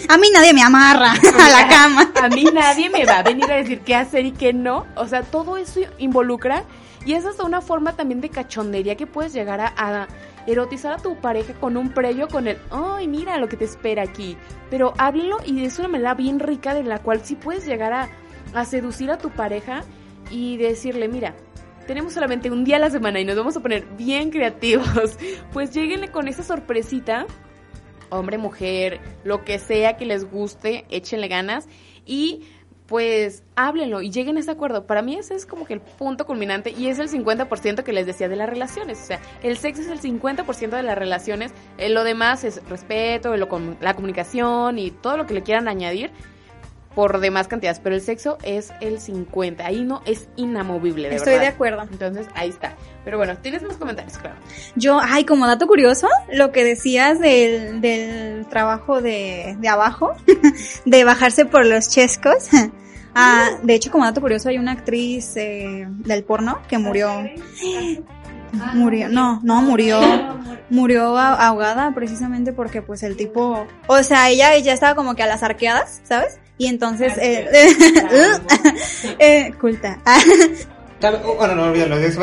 S3: A mí nadie me amarra *laughs* a la cama.
S4: a mí nadie me va a venir a decir qué hacer y qué no. O sea, todo eso involucra y es hasta una forma también de cachondería que puedes llegar a, a erotizar a tu pareja con un previo con el, ay, mira lo que te espera aquí. Pero háblelo y es una manera bien rica de la cual sí puedes llegar a, a seducir a tu pareja y decirle, mira, tenemos solamente un día a la semana y nos vamos a poner bien creativos. *laughs* Pues lleguenle con esa sorpresita hombre, mujer, lo que sea que les guste, échenle ganas y pues háblenlo y lleguen a ese acuerdo. Para mí ese es como que el punto culminante y es el 50% que les decía de las relaciones. O sea, el sexo es el 50% de las relaciones, eh, lo demás es respeto, lo la comunicación y todo lo que le quieran añadir por demás cantidades, pero el sexo es el 50, ahí no es inamovible, de
S3: Estoy de acuerdo.
S4: Entonces, ahí está. Pero bueno, tienes más comentarios, claro.
S3: Yo, ay, como dato curioso, lo que decías del, del trabajo de, de abajo, *laughs* de bajarse por los chescos. *laughs* Ah, de hecho, como dato curioso, hay una actriz eh, del porno que murió. *gasps* Murió, no, no, murió, murió ahogada precisamente porque pues el tipo, o sea, ella ya estaba como que a las arqueadas, ¿sabes? Y entonces, eh, *laughs* *laughs* eh, culta. *laughs*
S2: Oh, Bueno, no. Es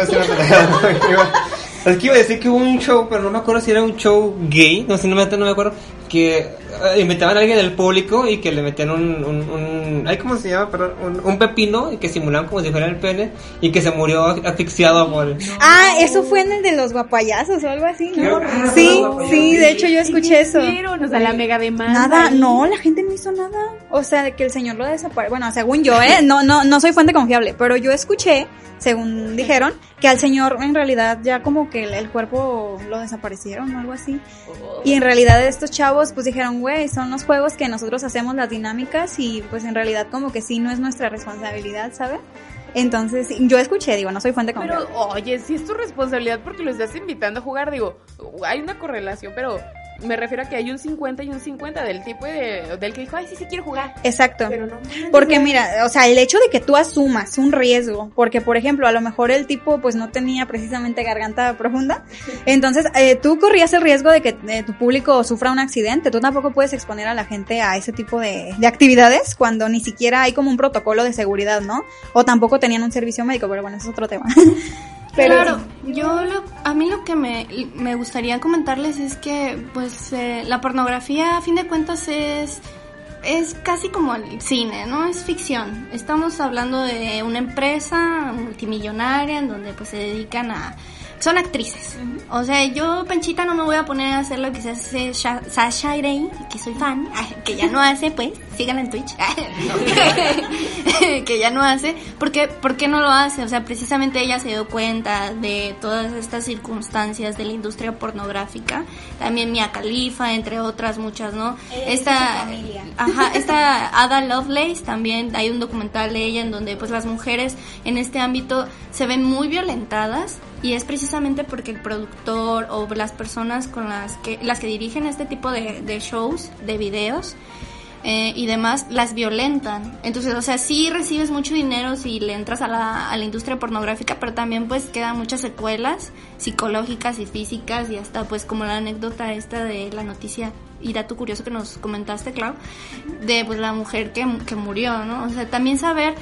S2: que iba a decir que hubo un show, pero no me acuerdo si era un show gay, no sé, no me, no me acuerdo, que eh, invitaban a alguien del público y que le metían un, un, un ay, ¿cómo se llama? Perdón, un, un pepino y que simulaban como si fuera el pene y que se murió asfixiado por...
S3: Ah, eso fue en el de los guapayazos o algo así, ¿no? Sí, sí, de hecho yo escuché eso.
S4: Nos da la mega demanda.
S3: Nada, no, la gente no hizo nada. O sea, de que el señor lo desapareció. Bueno, según yo, ¿eh? No, no, no soy fuente confiable, pero yo escuché, según dijeron, que al señor en realidad ya como que el, el cuerpo lo desaparecieron o algo así. Y en realidad estos chavos pues dijeron, güey, son los juegos que nosotros hacemos las dinámicas y pues en realidad como que sí no es nuestra responsabilidad, ¿sabes? Entonces, yo escuché, digo, no soy fuente confiable.
S4: Pero, oye, si es tu responsabilidad porque lo estás invitando a jugar, digo, hay una correlación, pero me refiero a que hay un 50 y un 50 del tipo de, del que dijo, ay, sí, sí quiero jugar.
S3: Exacto.
S4: Pero no
S3: Porque mira, o sea, el hecho de que tú asumas un riesgo, porque por ejemplo, a lo mejor el tipo pues no tenía precisamente garganta profunda, *laughs* entonces eh, tú corrías el riesgo de que eh, tu público sufra un accidente, tú tampoco puedes exponer a la gente a ese tipo de, de actividades cuando ni siquiera hay como un protocolo de seguridad, ¿no? O tampoco tenían un servicio médico, pero bueno, eso es otro tema. *laughs* Pero
S5: claro, yo lo- a mí lo que me, me gustaría comentarles es que pues eh, la pornografía a fin de cuentas es es casi como el cine, ¿no? Es ficción. Estamos hablando de una empresa multimillonaria en donde pues se dedican a son actrices. O sea, yo, Panchita, no me voy a poner a hacer lo que se hace Sha- Sasha Grey, que soy fan, *laughs* que ya no hace, pues, síganla en Twitch, *laughs* que ya no hace. ¿Por qué, ¿Por qué no lo hace? O sea, precisamente ella se dio cuenta de todas estas circunstancias de la industria pornográfica. También Mia Khalifa, entre otras muchas, ¿no? Esta, ajá, esta Ada Lovelace también, hay un documental de ella en donde pues las mujeres en este ámbito se ven muy violentadas y es precisamente porque el productor o las personas con las que las que dirigen este tipo de, shows, de videos eh, y demás, las violentan. Entonces, o sea, sí recibes mucho dinero si le entras a la, a la industria pornográfica, pero también pues quedan muchas secuelas psicológicas y físicas y hasta pues como la anécdota esta de la noticia y dato curioso que nos comentaste, Clau, de pues la mujer que, que murió, ¿no? O sea, también saber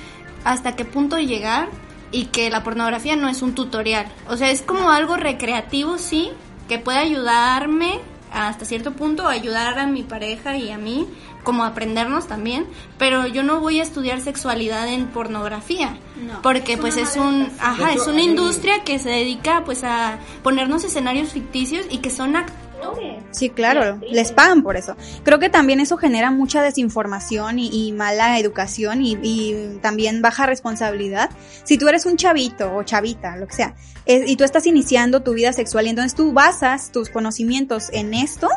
S5: hasta qué punto llegar y que la pornografía no es un tutorial. O sea, es como algo recreativo, sí, que puede ayudarme hasta cierto punto, ayudar a mi pareja y a mí, como aprendernos también, pero yo no voy a estudiar sexualidad en pornografía, porque pues es un, ajá,
S2: hecho,
S5: es una industria que se dedica pues a ponernos escenarios ficticios y que son actores.
S3: Sí, claro, les pagan por eso. Creo que también eso genera mucha desinformación y, y mala educación y, y también baja responsabilidad. Si tú eres un chavito o chavita, lo que sea, eh, y tú estás iniciando tu vida sexual y entonces tú basas tus conocimientos en esto,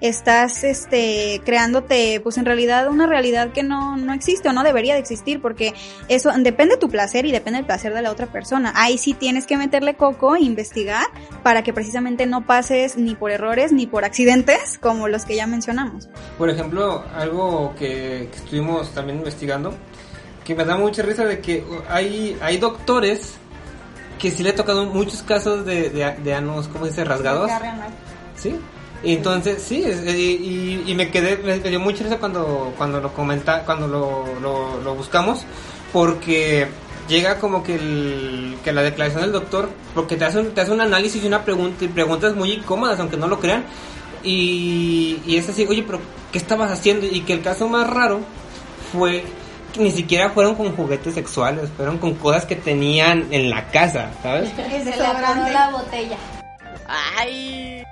S3: estás este creándote pues en realidad una realidad que no, no existe o no debería de existir porque eso depende de tu placer y depende del placer de la otra persona. Ahí sí tienes que meterle coco e investigar para que precisamente no pases ni por errores ni por accidentes como los que ya mencionamos.
S2: Por ejemplo, algo que, que estuvimos también investigando, que me da mucha risa de que hay, hay doctores que sí le he tocado muchos casos de, de, de anos, ¿cómo se dice? Rasgados. Sí. Y entonces, sí, es- y, y- y me quedé, me, me dio mucha risa cuando, cuando lo comenta, cuando lo, lo, lo buscamos, porque llega como que, el, que la declaración del doctor, porque te hace un, te hace un análisis y una pregunta, y preguntas muy incómodas, aunque no lo crean, y, y es así, oye, pero ¿qué estabas haciendo? Y que el caso más raro fue que ni siquiera fueron con juguetes sexuales, fueron con cosas que tenían en la casa, ¿sabes?
S5: Se le apagó la botella.
S4: Ay.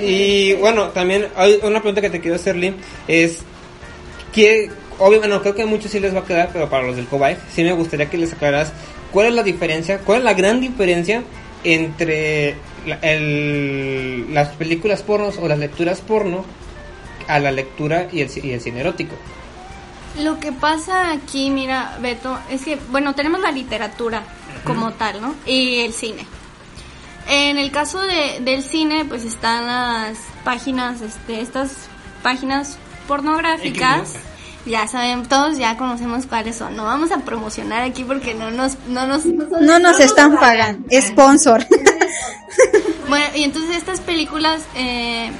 S2: Y bueno, también hay una pregunta que te quiero hacer, Lynn, es que, obviamente, no creo que a muchos sí les va a quedar, pero para los del Cobay, sí me gustaría que les aclararas cuál es la diferencia, cuál es la gran diferencia entre la- el- las películas pornos o las lecturas porno a la lectura y el, y el cine erótico.
S5: Lo que pasa aquí, mira, Beto, es que, bueno, tenemos la literatura como tal, ¿no? Y el cine. En el caso de, del cine, pues están las páginas, este, estas páginas pornográficas. Ya saben, todos ya conocemos cuáles son. No vamos a promocionar aquí porque no nos, no nos,
S3: No nos están pagando, sponsor. *laughs*
S5: Bueno, y entonces estas películas, eh,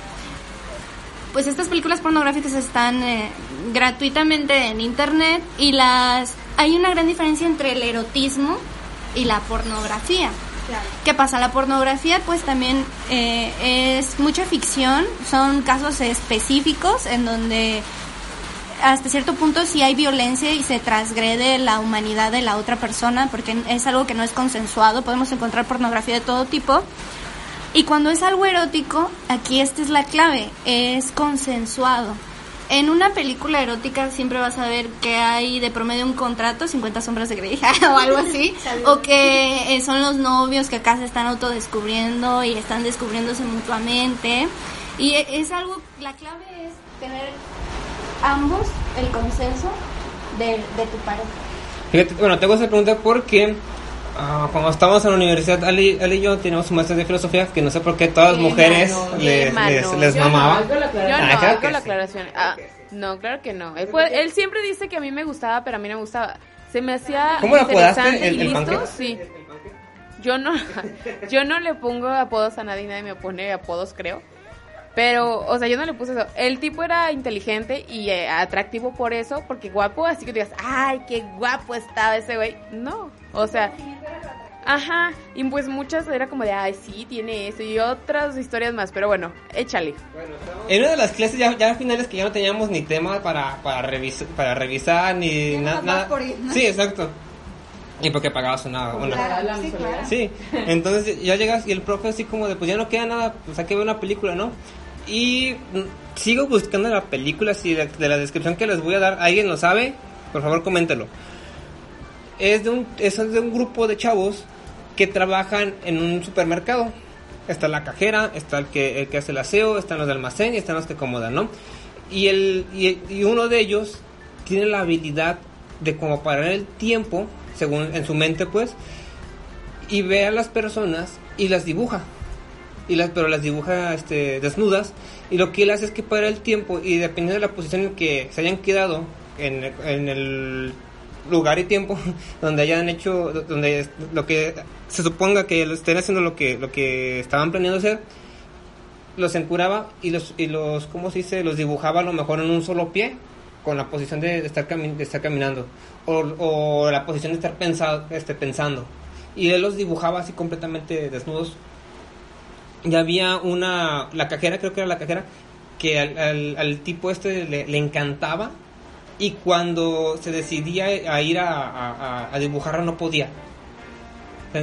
S5: pues estas películas pornográficas están eh, gratuitamente en internet y las hay una gran diferencia entre el erotismo y la pornografía. ¿Qué pasa? La pornografía pues también eh, es mucha ficción, son casos específicos en donde hasta cierto punto sí hay violencia y se transgrede la humanidad de la otra persona porque es algo que no es consensuado, podemos encontrar pornografía de todo tipo. Y cuando es algo erótico, aquí esta es la clave, es consensuado. En una película erótica siempre vas a ver que hay de promedio un contrato, 50 sombras de Grey *laughs* o algo así, *laughs* o que eh, son los novios que acá se están autodescubriendo y están descubriéndose mutuamente. Y e- es algo, la clave es tener ambos el consenso de, de tu pareja.
S2: Fíjate, bueno, tengo esa pregunta porque ah, cuando estábamos en la universidad, Ali, Ali y yo teníamos un máster de filosofía que no sé por qué todas las mujeres
S4: mano,
S2: les,
S4: mano.
S2: les, les
S6: Yo no,
S2: mamaba.
S6: algo la aclaración.
S4: Yo no,
S2: claro
S4: hago
S2: que
S4: la
S2: sí.
S4: aclaración. Ah, no, claro que no. Él, puede- él siempre dice que a mí me gustaba, pero a mí no me gustaba. Se me hacía
S2: ¿Cómo
S4: interesante
S2: el-
S4: y
S2: el
S4: listo,
S2: panque?
S4: sí. Yo no, *laughs* yo no le pongo apodos a nadie, nadie me pone apodos, creo. Pero, o sea, yo no le puse eso. El tipo era inteligente y eh, atractivo por eso, porque guapo, así que digas, ay, qué guapo estaba ese güey. No, o sea, ajá. Y pues muchas era como de, ay, sí, tiene eso y otras historias más. Pero bueno, échale.
S2: En una de las clases ya, ya finales que ya no teníamos ni tema para, para, revis- para revisar ni nada.
S3: por ir, ¿no?
S2: Sí, exacto. Y porque pagabas una... una
S3: Claro,
S6: la
S3: sí,
S6: mensualidad.
S3: claro.
S2: Sí, entonces ya llegas y el profe así como de, pues ya no queda nada, pues hay que ver una película, ¿no? Y sigo buscando la película, si de, de la descripción que les voy a dar, ¿alguien lo sabe? Por favor, coméntelo. Es de un, es de un grupo de chavos que trabajan en un supermercado. Está la cajera, está el que, el que hace el aseo, están los de almacén y están los que acomodan, ¿no? Y, el, y, y uno de ellos tiene la habilidad de como parar el tiempo, según en su mente pues, y ve a las personas y las dibuja. Y las, pero las dibuja este, desnudas. Y lo que él hace es que para el tiempo y dependiendo de la posición en que se hayan quedado en, en el lugar y tiempo *laughs* donde hayan hecho, donde lo que se suponga que estén haciendo lo que, lo que estaban planeando hacer, los encuraba y los, y los, ¿cómo se dice? Los dibujaba a lo mejor en un solo pie, con la posición de, de estar, cami- de estar caminando, o, o la posición de estar pensado, este, pensando. Y él los dibujaba así completamente desnudos. Y había una, la cajera, creo que era la cajera, que al, al- al tipo este le, le encantaba y cuando se decidía a ir a, a- a- dibujarla no podía.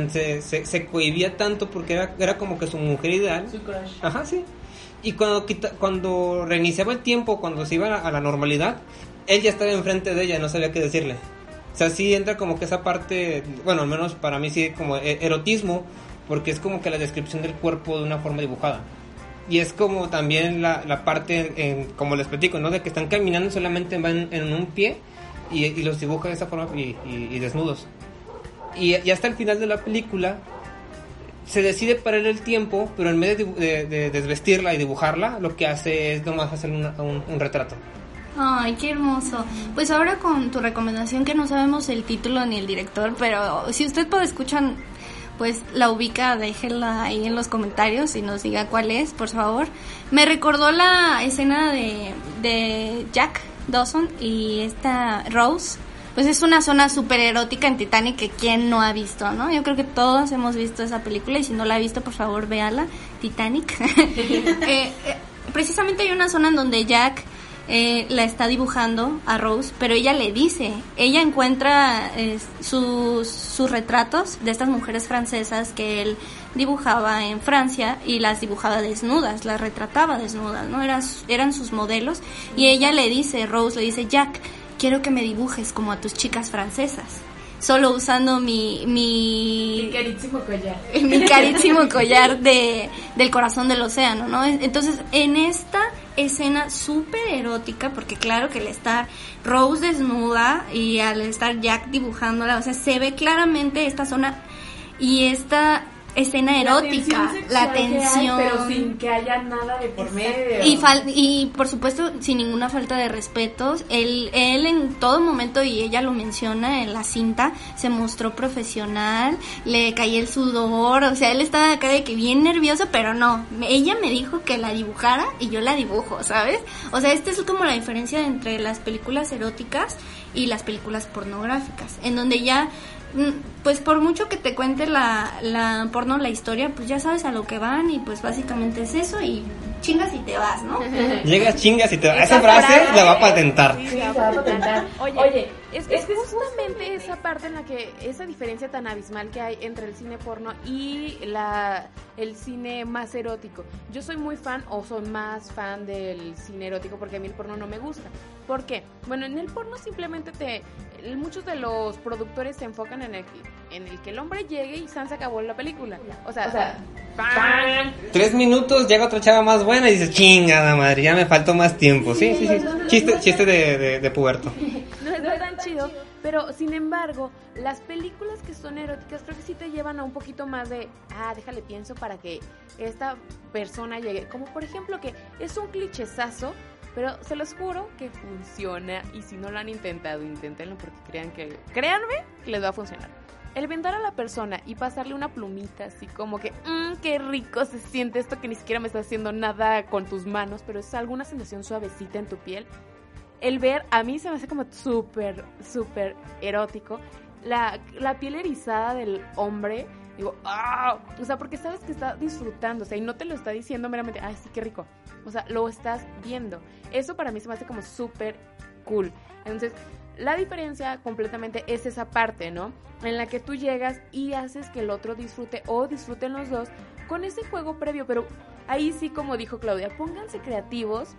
S2: Se, se, se cohibía tanto porque era, era como que su mujer ideal.
S6: Su crush.
S2: Ajá, sí. Y cuando, quita- cuando reiniciaba el tiempo, cuando se iba a la, a la normalidad, él ya estaba enfrente de ella, no sabía qué decirle. O sea, sí entra como que esa parte, bueno, al menos para mí sí, como e- erotismo, porque es como que la descripción del cuerpo de una forma dibujada. Y es como también la, la parte, en, como les platico, ¿no? De que están caminando solamente van en un pie y, y los dibuja de esa forma y, y- y desnudos. Y, hasta el final de la película se decide parar el tiempo, pero en vez de, de- de desvestirla y dibujarla, lo que hace es nomás hacer un, un retrato.
S5: Ay, qué hermoso. Pues ahora con tu recomendación que no sabemos el título ni el director, pero si usted puede escuchar, pues la ubica, déjela ahí en los comentarios y nos diga cuál es, por favor. Me recordó la escena de, de Jack Dawson y esta Rose. Pues es una zona súper erótica en Titanic que quien no ha visto, ¿no? Yo creo que todos hemos visto esa película y si no la ha visto, por favor, véala, Titanic. *laughs* Eh, eh, precisamente hay una zona en donde Jack eh, la está dibujando a Rose, pero ella le dice, ella encuentra eh, sus, sus retratos de estas mujeres francesas que él dibujaba en Francia y las dibujaba desnudas, las retrataba desnudas, ¿no? Eran, eran sus modelos y ella le dice, Rose le dice, Jack, quiero que me dibujes como a tus chicas francesas. Solo usando mi, mi,
S6: Mi carísimo collar. *laughs*
S5: mi carísimo collar de, del corazón del océano, ¿no? Entonces, en esta escena súper erótica, porque claro que al estar Rose desnuda y al estar Jack dibujándola, o sea, se ve claramente esta zona y esta escena erótica, la
S6: tensión hay, pero sin que haya nada de por medio.
S5: Y, fal- y por supuesto, sin ninguna falta de respetos, él, él en todo momento, y ella lo menciona en la cinta, se mostró profesional, le caía el sudor, o sea, él estaba acá de que bien nervioso, pero no, ella me dijo que la dibujara y yo la dibujo, ¿sabes? O sea, esta es como la diferencia entre las películas eróticas y las películas pornográficas, en donde ya pues por mucho que te cuente la, la porno, la historia, pues ya sabes a lo que van y pues básicamente es eso y chingas y te vas, ¿no?
S2: Llegas chingas y te esa frase la va a patentar.
S6: Sí, se va a patentar.
S4: Oye,
S6: Oye,
S4: es que
S6: es que
S4: justamente esa parte en la que esa diferencia tan abismal que hay entre el cine porno y la el cine más erótico. Yo soy muy fan o soy más fan del cine erótico porque a mí el porno no me gusta. ¿Por qué? Bueno, en el porno simplemente te muchos de los productores se enfocan en el que, en el que el hombre llegue y San se acabó la película. O sea,
S6: O sea.
S2: Tres minutos, llega otra chava más buena y dices, chingada madre, ya me faltó más tiempo. Sí, sí, sí. Chiste, chiste de, de, de puberto. *laughs*
S4: no es tan chido, pero sin embargo, las películas que son eróticas creo que sí te llevan a un poquito más de, ah, déjale pienso para que esta persona llegue. Como por ejemplo que es un clichezazo, pero se los juro que funciona y si no lo han intentado, inténtenlo porque crean que, créanme que les va a funcionar. El vendar a la persona y pasarle una plumita así como que, mmm, qué rico se siente esto que ni siquiera me está haciendo nada con tus manos, pero es alguna sensación suavecita en tu piel el ver, a mí se me hace como súper, súper erótico. La, la piel erizada del hombre, digo, ¡ah! O sea, porque sabes que está disfrutando, o sea, y no te lo está diciendo meramente, ay, sí, qué rico. O sea, lo estás viendo. Eso para mí se me hace como súper cool. Entonces, la diferencia completamente es esa parte, ¿no? En la que tú llegas y haces que el otro disfrute o disfruten los dos con ese juego previo, pero ahí sí, como dijo Claudia, pónganse creativos,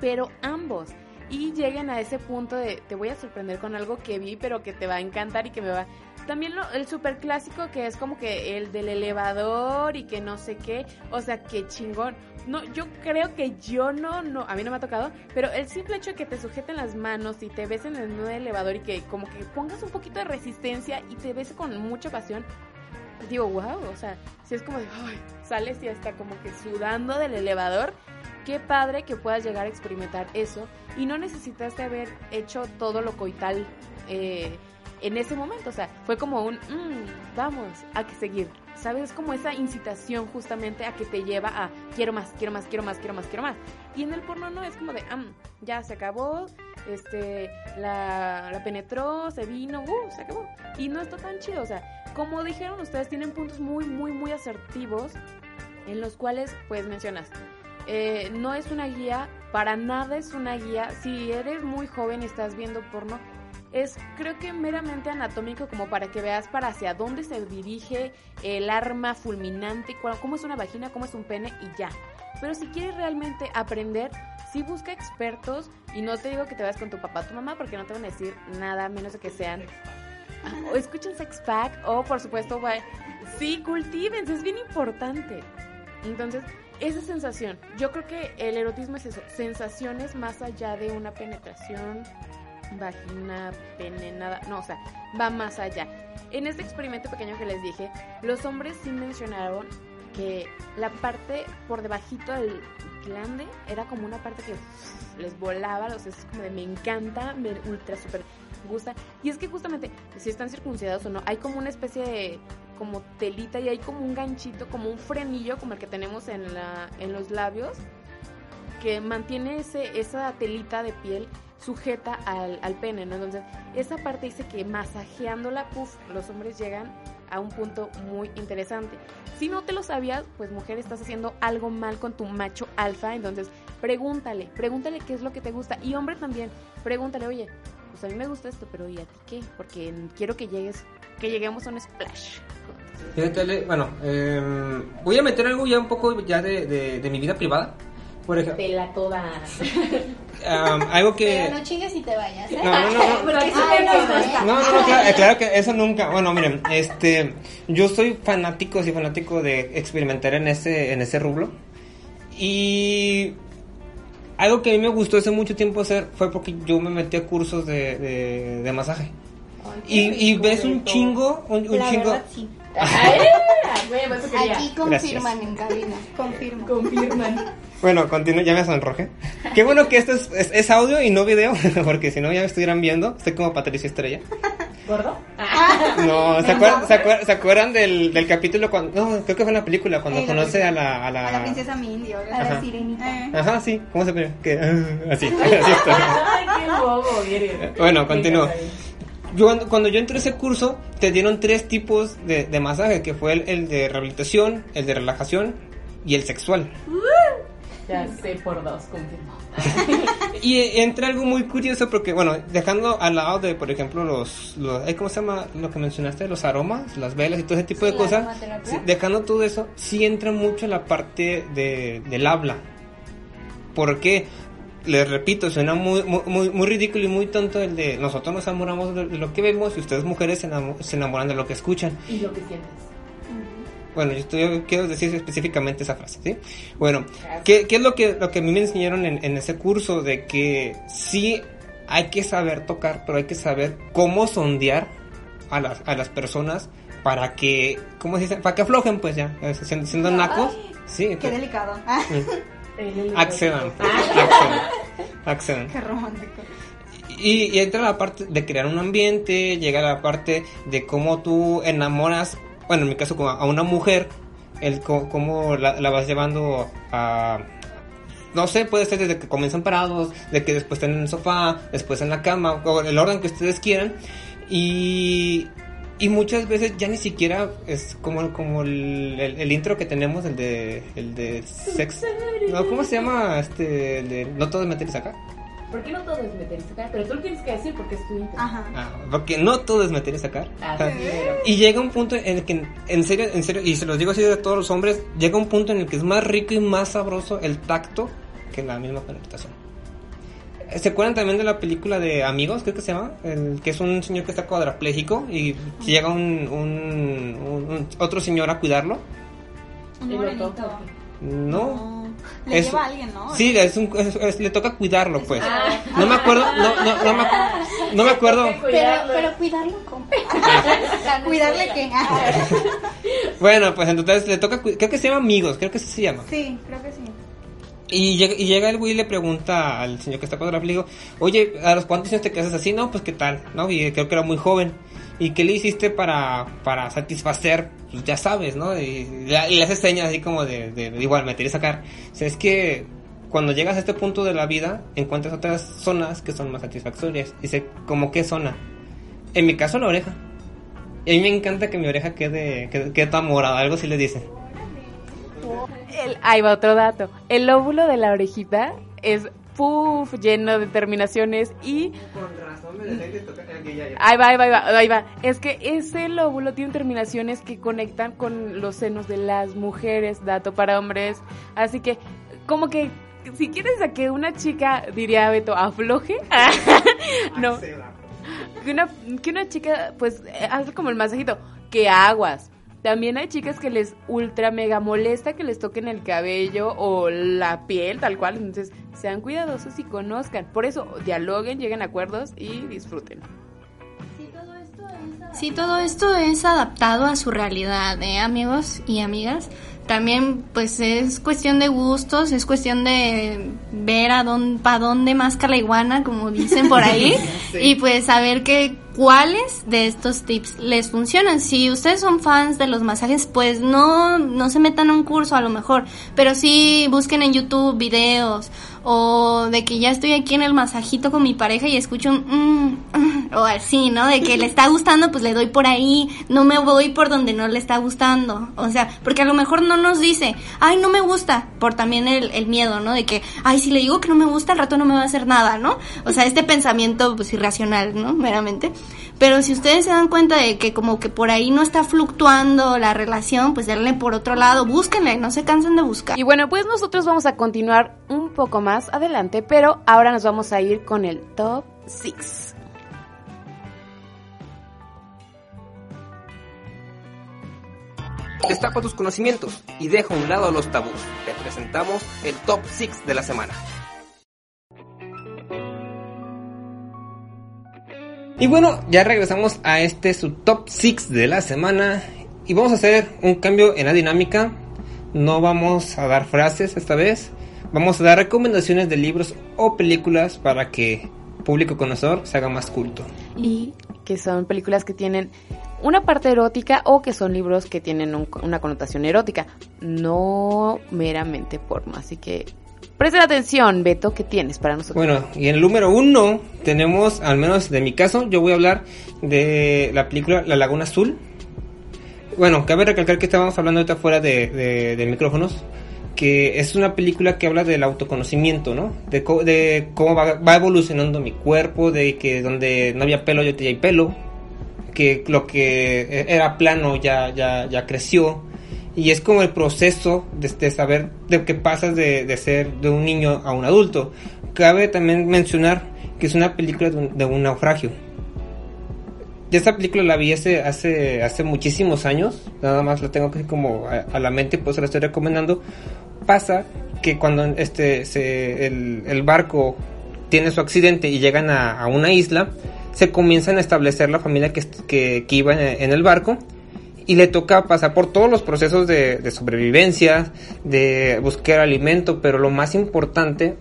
S4: pero ambos. Y lleguen a ese punto de te voy a sorprender con algo que vi, pero que te va a encantar y que me va. También lo, el super clásico que es como que el del elevador y que no sé qué. O sea, qué chingón. No, yo creo que yo no, no, a mí no me ha tocado, pero el simple hecho de que te sujeten las manos y te besen en un elevador y que como que pongas un poquito de resistencia y te besen con mucha pasión, digo, wow, o sea, si es como de, ay, sales y hasta como que sudando del elevador, qué padre que puedas llegar a experimentar eso y no necesitaste haber hecho todo lo coital eh, en ese momento, o sea, fue como un, mm, vamos, a que seguir, ¿sabes? Es como esa incitación justamente a que te lleva a, quiero más, quiero más, quiero más, quiero más, quiero más. Y en el porno no, es como de, ah, ya se acabó, este, la, la penetró, se vino, uh, se acabó. Y no está tan chido, o sea, como dijeron ustedes, tienen puntos muy, muy, muy asertivos en los cuales, pues, mencionas. Eh, no es una guía, para nada es una guía. Si eres muy joven y estás viendo porno, es creo que meramente anatómico como para que veas para hacia dónde se dirige el arma fulminante, cómo es una vagina, cómo es un pene y ya. Pero si quieres realmente aprender, sí busca expertos y no te digo que te vayas con tu papá o tu mamá porque no te van a decir nada menos de que sean o escuchen Sex Pack o por supuesto sí cultívense, es bien importante. Entonces, esa sensación, yo creo que el erotismo es eso, sensaciones más allá de una penetración, vagina, pene, nada, no, o sea, va más allá. En este experimento pequeño que les dije, los hombres sí mencionaron que la parte por debajito del glande era como una parte que les volaba, los es como de me encanta, me ultra super gusta. Y es que justamente, si están circuncidados o no, hay como una especie de como telita y hay como un ganchito, como un frenillo como el que tenemos en, la, en los labios, que mantiene ese, esa telita de piel sujeta al, al pene, ¿no? Entonces, esa parte dice que masajeándola, puff, los hombres llegan a un punto muy interesante. Si no te lo sabías, pues mujer, estás haciendo algo mal con tu macho alfa, entonces pregúntale, pregúntale qué es lo que te gusta. Y hombre también, pregúntale, oye, pues a mí me gusta esto, pero ¿y a ti qué? Porque quiero que llegues, que lleguemos a un splash.
S2: Bueno, eh, voy a meter algo ya un poco ya de, de, de mi vida privada. Por ejemplo,
S6: Pela toda. *laughs*
S2: um, algo que...
S5: Pero no chingues y te vayas, ¿eh?
S2: No, no, no, no. *laughs*
S6: Porque eso
S5: Ay,
S6: me
S5: no.
S2: No, no, no, claro, eh, claro que eso nunca. Bueno, miren, este, yo soy fanático, sí, fanático de experimentar en ese, en ese rublo. Y algo que a mí me gustó hace mucho tiempo hacer fue porque yo me metí a cursos de, de, de masaje. Y, y ves un chingo, un, chingo.
S3: verdad, sí.
S6: Ay, *laughs* bueno, eso quería.
S5: Aquí confirman en cabina.
S3: Confirmo.
S6: Confirman.
S2: Bueno, continúo, ya me sonroje. Qué bueno que esto es, es, es audio y no video, *laughs* porque si no ya me estuvieran viendo. Estoy como Patricia Estrella.
S6: ¿Gordo?
S2: No, ¿se acuerdan, ¿se acuerdan, ¿se acuerdan del, del capítulo cuando... No, creo que fue en la película, cuando
S3: la
S2: conoce a la... A la,
S3: A la princesa Mindy o algo
S5: A la
S2: Ajá.
S5: sirenita.
S3: Eh.
S2: Ajá, sí, ¿cómo se pone? Que, ah, *laughs* así, así estoy.
S6: Ay, qué bobo eres.
S2: Bueno, continúo. Yo, cuando- yo entré a ese curso, te dieron tres tipos de, de masaje, que fue el, el de rehabilitación, el de relajación y el sexual.
S6: Ya sé por dos, confirmo. *laughs*
S2: Y entra algo muy curioso porque, bueno, dejando al lado de, por ejemplo, los, los ¿cómo se llama lo que mencionaste? Los aromas, las velas y todo ese tipo de cosas. dejando todo eso, sí entra mucho la parte de, del habla. Porque, les repito, suena muy, muy, muy, ridículo y muy tonto el de nosotros nos enamoramos de lo que vemos y ustedes mujeres se, enamo- se enamoran de lo que escuchan.
S6: Y lo que sientes.
S2: Bueno, yo, estoy, yo quiero decir específicamente esa frase, ¿sí? Bueno, ¿qué, qué es lo que, lo que a mí me enseñaron en, en ese curso? De que sí hay que saber tocar, pero hay que saber cómo sondear a las, a las personas para que, ¿cómo se dice? Para que aflojen, pues ya, siendo, siendo nacos. Sí,
S3: Qué
S2: pues,
S3: delicado. *laughs* Ah,
S2: accedan, pues, accedan, accedan.
S3: qué romántico.
S2: Y, y entra la parte de crear un ambiente, llega la parte de cómo tú enamoras, bueno, en mi caso a una mujer, el cómo la, la vas llevando a... No sé, puede ser desde que comienzan parados, de que después estén en el sofá, después en la cama, o el orden que ustedes quieran. Y, y muchas veces ya ni siquiera es como, como el, el- el intro que tenemos, el de, el de sex... No, ¿Cómo se llama? Este, el de No todo es meterse acá.
S6: ¿Por qué no todo es meter y sacar? Pero tú lo tienes que decir porque es tu intro.
S3: Ajá.
S2: Ah, porque no todo es meter y sacar. Y llega un punto en el que, en serio, en serio, y se los digo así de todos los hombres, llega un punto en el que es más rico y más sabroso el tacto que la misma penetración. ¿Se acuerdan también de la película de Amigos, creo que se llama? El, que es un señor que está cuadrapléjico y llega un, un- un- un- otro señor a cuidarlo.
S3: Un morenito.
S2: No.
S3: Le
S2: Es-
S3: lleva a alguien, ¿no?
S2: Sí, es un- es- es- le toca cuidarlo, pues.
S6: Ah.
S2: No me acuerdo, no, no, no me, no me acuerdo.
S3: Pero,
S6: cuidarlo.
S3: pero cuidarlo con... *laughs* Cuidarle que...
S2: Bueno, pues entonces le toca, creo que se llama Amigos, creo que así se llama.
S3: Sí, creo que sí.
S2: Y llega, y llega el güey y le pregunta al señor que está cuadrapléjico, oye, ¿a los cuántos años te quedas así? No, pues qué tal, ¿no? Y creo que era muy joven. ¿Y qué le hiciste para, para satisfacer? Pues ya sabes, ¿no? Y, le- y le hace señas así como de, de, de igual, meter y sacar. O sea, es que cuando llegas a este punto de la vida, encuentras otras zonas que son más satisfactorias. Dice, ¿como qué zona? En mi caso, la oreja. Y a mí me encanta que mi oreja quede, quede, quede toda morada, algo así le dicen.
S4: El- ahí va otro dato. El lóbulo de la orejita es puff, lleno de terminaciones y
S2: Con razón me dejé tocar
S4: ahí va, ahí va, ahí va, ahí va. Es que ese lóbulo tiene terminaciones que conectan con los senos de las mujeres, dato para hombres. Así que, como que si quieres a que una chica, diría Beto, afloje, *laughs* no, que una, que una chica, pues, eh, hace como el masajito, que aguas. También hay chicas que les ultra mega molesta que les toquen el cabello o la piel, tal cual. Entonces, sean cuidadosos y conozcan. Por eso, dialoguen, lleguen a acuerdos y disfruten.
S5: Sí, todo esto es adaptado a su realidad, ¿eh, amigos y amigas? También, pues, es cuestión de gustos, es cuestión de ver a dónde, pa' dónde masca la iguana, como dicen por ahí, *laughs* y pues saber que cuáles de estos tips les funcionan. Si ustedes son fans de los masajes, pues no, no se metan a un curso a lo mejor, pero sí busquen en YouTube videos o de que ya estoy aquí en el masajito con mi pareja y escucho un mm, mm, o así, ¿no? De que le está gustando, pues le doy por ahí, no me voy por donde no le está gustando. O sea, porque a lo mejor no nos dice, ay, no me gusta, por también el, el miedo, ¿no? De que, ay, si le digo que no me gusta, al rato no me va a hacer nada, ¿no? O sea, este pensamiento, pues irracional, ¿no? Meramente. Pero si ustedes se dan cuenta de que como que por ahí no está fluctuando la relación, pues denle por otro lado, búsquenle, no se cansen de buscar.
S4: Y bueno, pues nosotros vamos a continuar un poco más adelante, pero ahora nos vamos a ir con el top 6.
S2: Destapa tus conocimientos y deja a un lado los tabús. Te presentamos el top 6 de la semana. Y bueno, ya regresamos a este su top 6 de la semana y vamos a hacer un cambio en la dinámica. No vamos a dar frases esta vez, vamos a dar recomendaciones de libros o películas para que público conocedor se haga más culto.
S4: Y que son películas que tienen una parte erótica o que son libros que tienen un- una connotación erótica, no meramente porno. Así que presten atención, Beto, ¿qué tienes para nosotros?
S2: Bueno, y en el número uno tenemos, al menos de mi caso, yo voy a hablar de la película La Laguna Azul. Bueno, cabe recalcar que estábamos hablando ahorita fuera de, micrófonos, que es una película que habla del autoconocimiento, ¿no? De, de cómo va, evolucionando mi cuerpo, de que donde no había pelo ya hay pelo, que lo que era plano ya, ya, ya creció. Y es como el proceso de, de saber de que pasas de, de ser de un niño a un adulto. Cabe también mencionar que es una película de un, de un naufragio. Esta película la vi hace, hace, hace muchísimos años, nada más la tengo que como a, la mente, pues la estoy recomendando. Pasa que cuando este el, barco tiene su accidente y llegan a, una isla, se comienzan a establecer la familia que, que, iba en el barco y le toca pasar por todos los procesos de, sobrevivencia, de buscar alimento, pero lo más importante,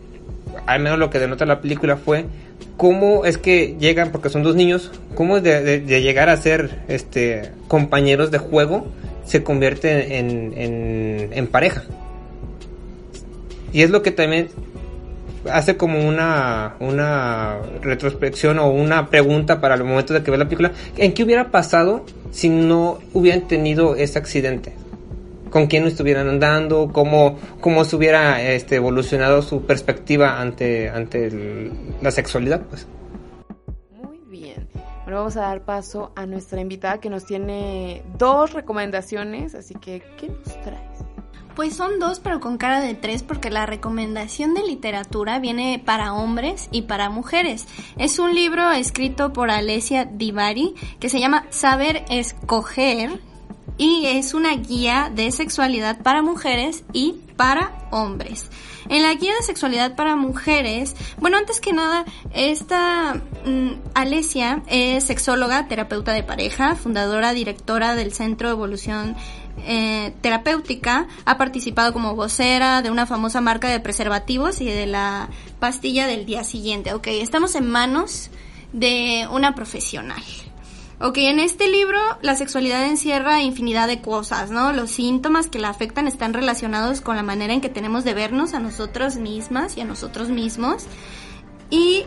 S2: al menos lo que denota la película fue cómo es que llegan, porque son dos niños, cómo de, de- de llegar a ser este compañeros de juego se convierte en, en, en pareja. Y es lo que también hace como una, una retrospección o una pregunta para el momento de que ve la película. ¿En qué hubiera pasado si no hubieran tenido ese accidente? con quién estuvieran andando, cómo, cómo se hubiera este, evolucionado su perspectiva ante, ante la sexualidad, pues.
S4: Muy bien. Bueno, vamos a dar paso a nuestra invitada que nos tiene dos recomendaciones, así que, ¿qué nos traes?
S5: Pues son dos, pero con cara de tres, porque la recomendación de literatura viene para hombres y para mujeres. Es un libro escrito por Alessia Divari que se llama Saber Escoger y es una guía de sexualidad para mujeres y para hombres. En la guía de sexualidad para mujeres, bueno, antes que nada, esta mm, Alesia es sexóloga, terapeuta de pareja, fundadora, directora del Centro de Evolución eh, Terapéutica, ha participado como vocera de una famosa marca de preservativos y de la pastilla del día siguiente. Ok, estamos en manos de una profesional. Ok, en este libro la sexualidad encierra infinidad de cosas, ¿no? Los síntomas que la afectan están relacionados con la manera en que tenemos de vernos a nosotras mismas y a nosotros mismos y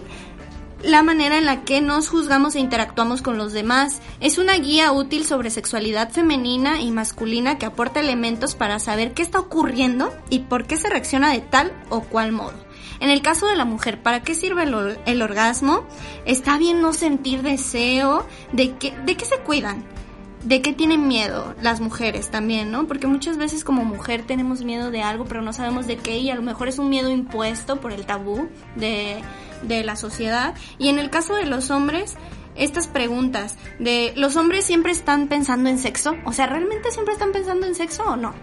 S5: la manera en la que nos juzgamos e interactuamos con los demás. Es una guía útil sobre sexualidad femenina y masculina que aporta elementos para saber qué está ocurriendo y por qué se reacciona de tal o cual modo. En el caso de la mujer, ¿para qué sirve el, el orgasmo? Está bien no sentir deseo, de qué, de qué se cuidan, de qué tienen miedo las mujeres también, ¿no? Porque muchas veces como mujer tenemos miedo de algo, pero no sabemos de qué y a lo mejor es un miedo impuesto por el tabú de, de la sociedad. Y en el caso de los hombres, estas preguntas de los hombres siempre están pensando en sexo, o sea, ¿realmente siempre están pensando en sexo o no?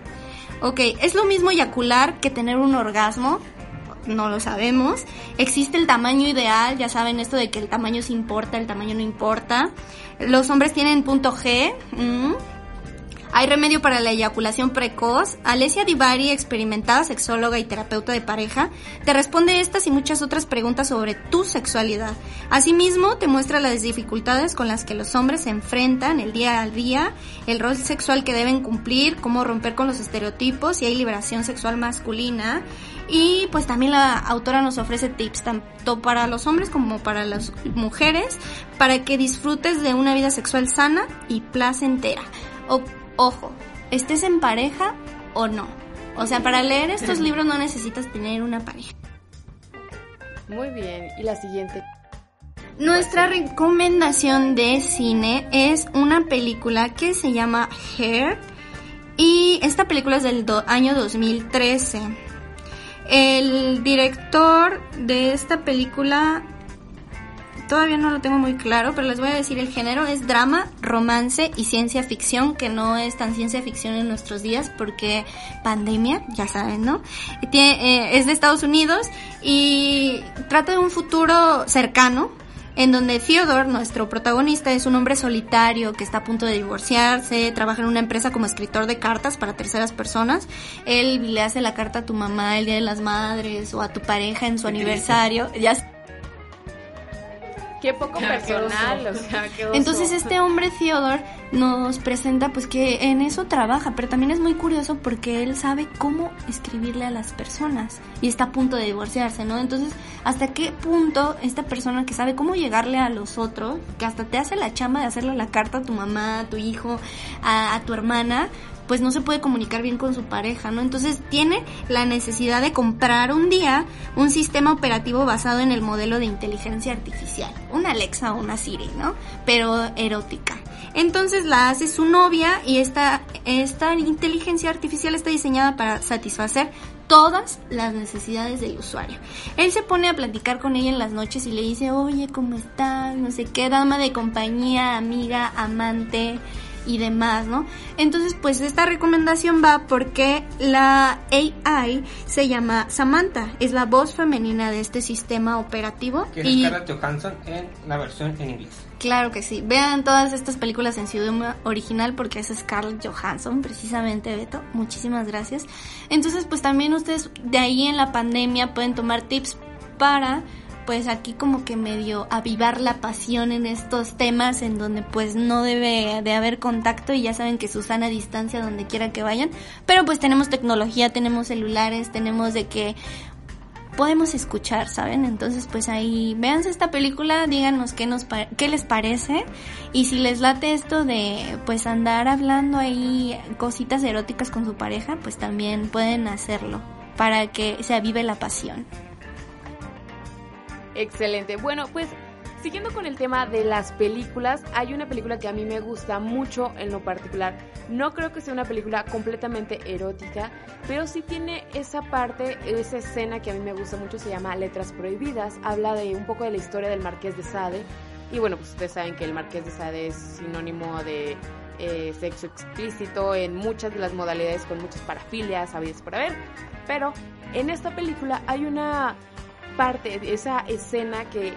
S5: Ok, es lo mismo eyacular que tener un orgasmo, no lo sabemos. Existe el tamaño ideal, ya saben esto de que el tamaño sí importa, el tamaño no importa. Los hombres tienen punto G. mm. Hay remedio para la eyaculación precoz. Alessia Divari, experimentada sexóloga y terapeuta de pareja, te responde estas y muchas otras preguntas sobre tu sexualidad. Asimismo, te muestra las dificultades con las que los hombres se enfrentan el día a día, el rol sexual que deben cumplir, cómo romper con los estereotipos, si hay liberación sexual masculina. Y pues también la autora nos ofrece tips tanto para los hombres como para las mujeres para que disfrutes de una vida sexual sana y placentera. O- ojo, estés en pareja o no. O sea, para leer estos *laughs* libros no necesitas tener una pareja.
S4: Muy bien. Y la siguiente.
S5: Nuestra recomendación de cine es una película que se llama Hair y esta película es del año 2013. El director de esta película todavía no lo tengo muy claro, pero les voy a decir el género es drama, romance y ciencia ficción, que no es tan ciencia ficción en nuestros días porque pandemia, ya saben, ¿no? Eh, es de Estados Unidos y trata de un futuro cercano en donde Theodore, nuestro protagonista, es un hombre solitario que está a punto de divorciarse, trabaja en una empresa como escritor de cartas para terceras personas. Él le hace la carta a tu mamá el Día de las Madres o a tu pareja en su aniversario. Ya *laughs*
S4: Qué poco personal, o sea, qué oso.
S5: Entonces este hombre Theodore nos presenta pues que en eso trabaja, pero también es muy curioso porque él sabe cómo escribirle a las personas y está a punto de divorciarse, ¿no? Entonces, ¿hasta qué punto esta persona que sabe cómo llegarle a los otros, que hasta te hace la chamba de hacerle la carta a tu mamá, a tu hijo, a, a tu hermana, pues no se puede comunicar bien con su pareja, ¿no? Entonces tiene la necesidad de comprar un día un sistema operativo basado en el modelo de inteligencia artificial, una Alexa o una Siri, ¿no? Pero erótica. Entonces la hace su novia y esta, esta inteligencia artificial está diseñada para satisfacer todas las necesidades del usuario. Él se pone a platicar con ella en las noches y le dice, oye, ¿cómo estás? No sé qué, dama de compañía, amiga, amante y demás, ¿no? Entonces, pues esta recomendación va porque la AI se llama Samantha, es la voz femenina de este sistema operativo
S2: Que es
S5: y
S2: Scarlett Johansson en la versión en inglés.
S5: claro que sí. Vean todas estas películas en su idioma original porque es Scarlett Johansson, precisamente Beto. Muchísimas gracias. Entonces, pues también ustedes de ahí en la pandemia pueden tomar tips para pues aquí como que medio avivar la pasión en estos temas en donde pues no debe de haber contacto y ya saben que Susana distancia donde quiera que vayan, pero pues tenemos tecnología, tenemos celulares, tenemos de que podemos escuchar, ¿saben? Entonces, pues ahí, véanse esta película, díganos qué, nos qué les parece y si les late esto de, pues, andar hablando ahí cositas eróticas con su pareja, pues también pueden hacerlo para que se avive la pasión.
S4: Excelente. Bueno, pues siguiendo con el tema de las películas, hay una película que a mí me gusta mucho en lo particular. No creo que sea una película completamente erótica, pero sí tiene esa parte, esa escena que a mí me gusta mucho, se llama Letras Prohibidas. Habla de un poco de la historia del Marqués de Sade. Y bueno, pues ustedes saben que el Marqués de Sade es sinónimo de eh, sexo explícito en muchas de las modalidades con muchas parafilias, habidas por haber. Pero en esta película hay una parte, esa escena que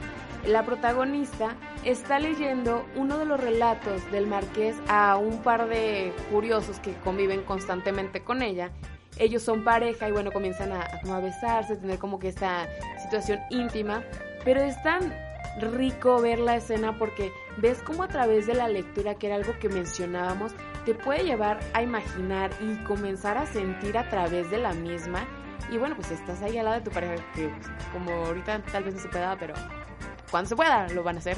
S4: la protagonista está leyendo uno de los relatos del marqués a un par de curiosos que conviven constantemente con ella. Ellos son pareja y bueno, comienzan a, a como a besarse, tener como que esta situación íntima, pero es tan rico ver la escena porque ves como a través de la lectura, que era algo que mencionábamos, te puede llevar a imaginar y comenzar a sentir a través de la misma. Y bueno, pues estás ahí al lado de tu pareja, que pues, como ahorita tal vez no se pueda, pero cuando se pueda lo van a hacer.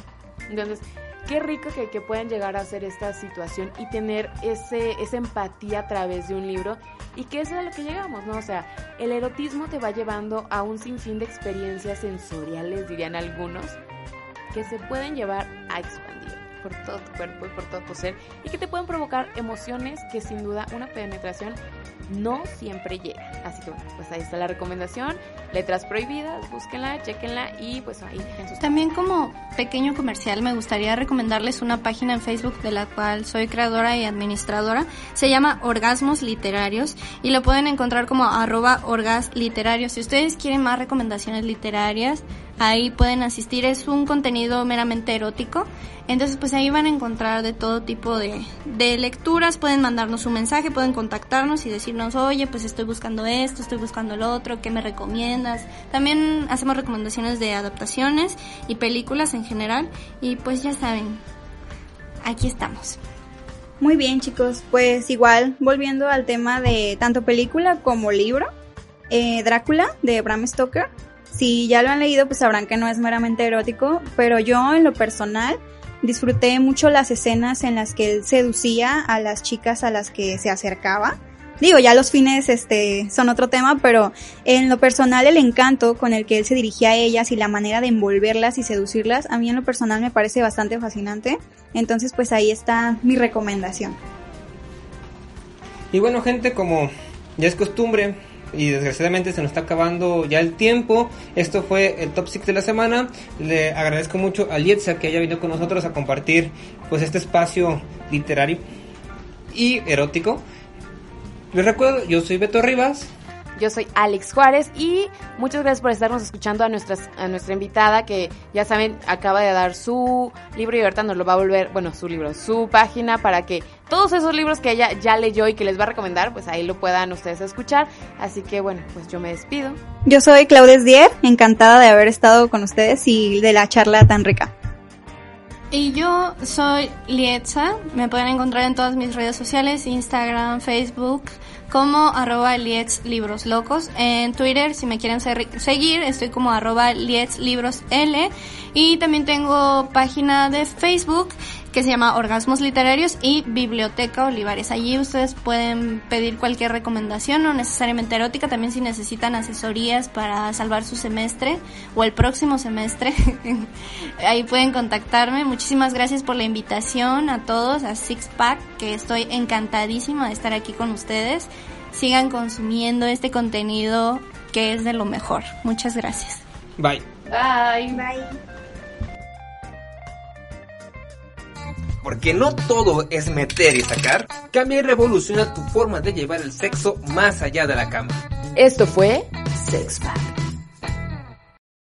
S4: Entonces, qué rico que, que puedan llegar a hacer esta situación y tener ese, esa empatía a través de un libro y que eso es a lo que llegamos, ¿no? O sea, el erotismo te va llevando a un sinfín de experiencias sensoriales, dirían algunos, que se pueden llevar a expandir por todo tu cuerpo y por todo tu ser y que te pueden provocar emociones que sin duda una penetración no siempre llega. Así que bueno, pues ahí está la recomendación. Letras prohibidas, búsquenla, chequenla y pues ahí dejen sus
S5: También como pequeño comercial me gustaría recomendarles una página en Facebook de la cual soy creadora y administradora. Se llama Orgasmos Literarios y lo pueden encontrar como arroba orgas literarios. Si ustedes quieren más recomendaciones literarias, ahí pueden asistir. Es un contenido meramente erótico. Entonces pues ahí van a encontrar de todo tipo de, de lecturas. Pueden mandarnos un mensaje, pueden contactarnos y decirnos, oye, pues estoy buscando esto, estoy buscando lo otro, ¿qué me recomiendas? También hacemos recomendaciones de adaptaciones y películas en general. Y pues ya saben, aquí estamos.
S3: Muy bien, chicos. Pues igual, volviendo al tema de tanto película como libro, eh, Drácula de Bram Stoker. Si ya lo han leído, pues sabrán que no es meramente erótico, pero yo en lo personal disfruté mucho las escenas en las que él seducía a las chicas a las que se acercaba. Digo, ya los fines este son otro tema, pero en lo personal el encanto con el que él se dirigía a ellas y la manera de envolverlas y seducirlas, a mí en lo personal me parece bastante fascinante. Entonces, pues ahí está mi recomendación.
S2: Y bueno, gente, como ya es costumbre y desgraciadamente se nos está acabando ya el tiempo, esto fue el Top 6 de la semana. Le agradezco mucho a Lietza que haya venido con nosotros a compartir pues este espacio literario y erótico. Les recuerdo, yo soy Beto Rivas.
S4: Yo soy Alex Juárez y muchas gracias por estarnos escuchando a, nuestras, a nuestra invitada que ya saben acaba de dar su libro y ahorita nos lo va a volver, bueno, su libro, su página para que todos esos libros que ella ya leyó y que les va a recomendar, pues ahí lo puedan ustedes escuchar. Así que bueno, pues yo me despido.
S3: Yo soy Claudes Dier, encantada de haber estado con ustedes y de la charla tan rica.
S5: Y yo soy Lietza, me pueden encontrar en todas mis redes sociales, Instagram, Facebook, como arroba Lietz Libros Locos. En Twitter, si me quieren seguir, estoy como arroba Lietz Libros L. Y también tengo página de Facebook que se llama Orgasmos Literarios y Biblioteca Olivares. Allí ustedes pueden pedir cualquier recomendación, no necesariamente erótica, también si necesitan asesorías para salvar su semestre o el próximo semestre. *laughs* Ahí pueden contactarme. Muchísimas gracias por la invitación a todos, a Six Pack, que estoy encantadísima de estar aquí con ustedes. Sigan consumiendo este contenido que es de lo mejor. Muchas gracias.
S2: Bye.
S6: Bye.
S2: Porque no todo es meter y sacar. Cambia y revoluciona tu forma de llevar el sexo más allá de la cama.
S4: Esto fue Sex Pack.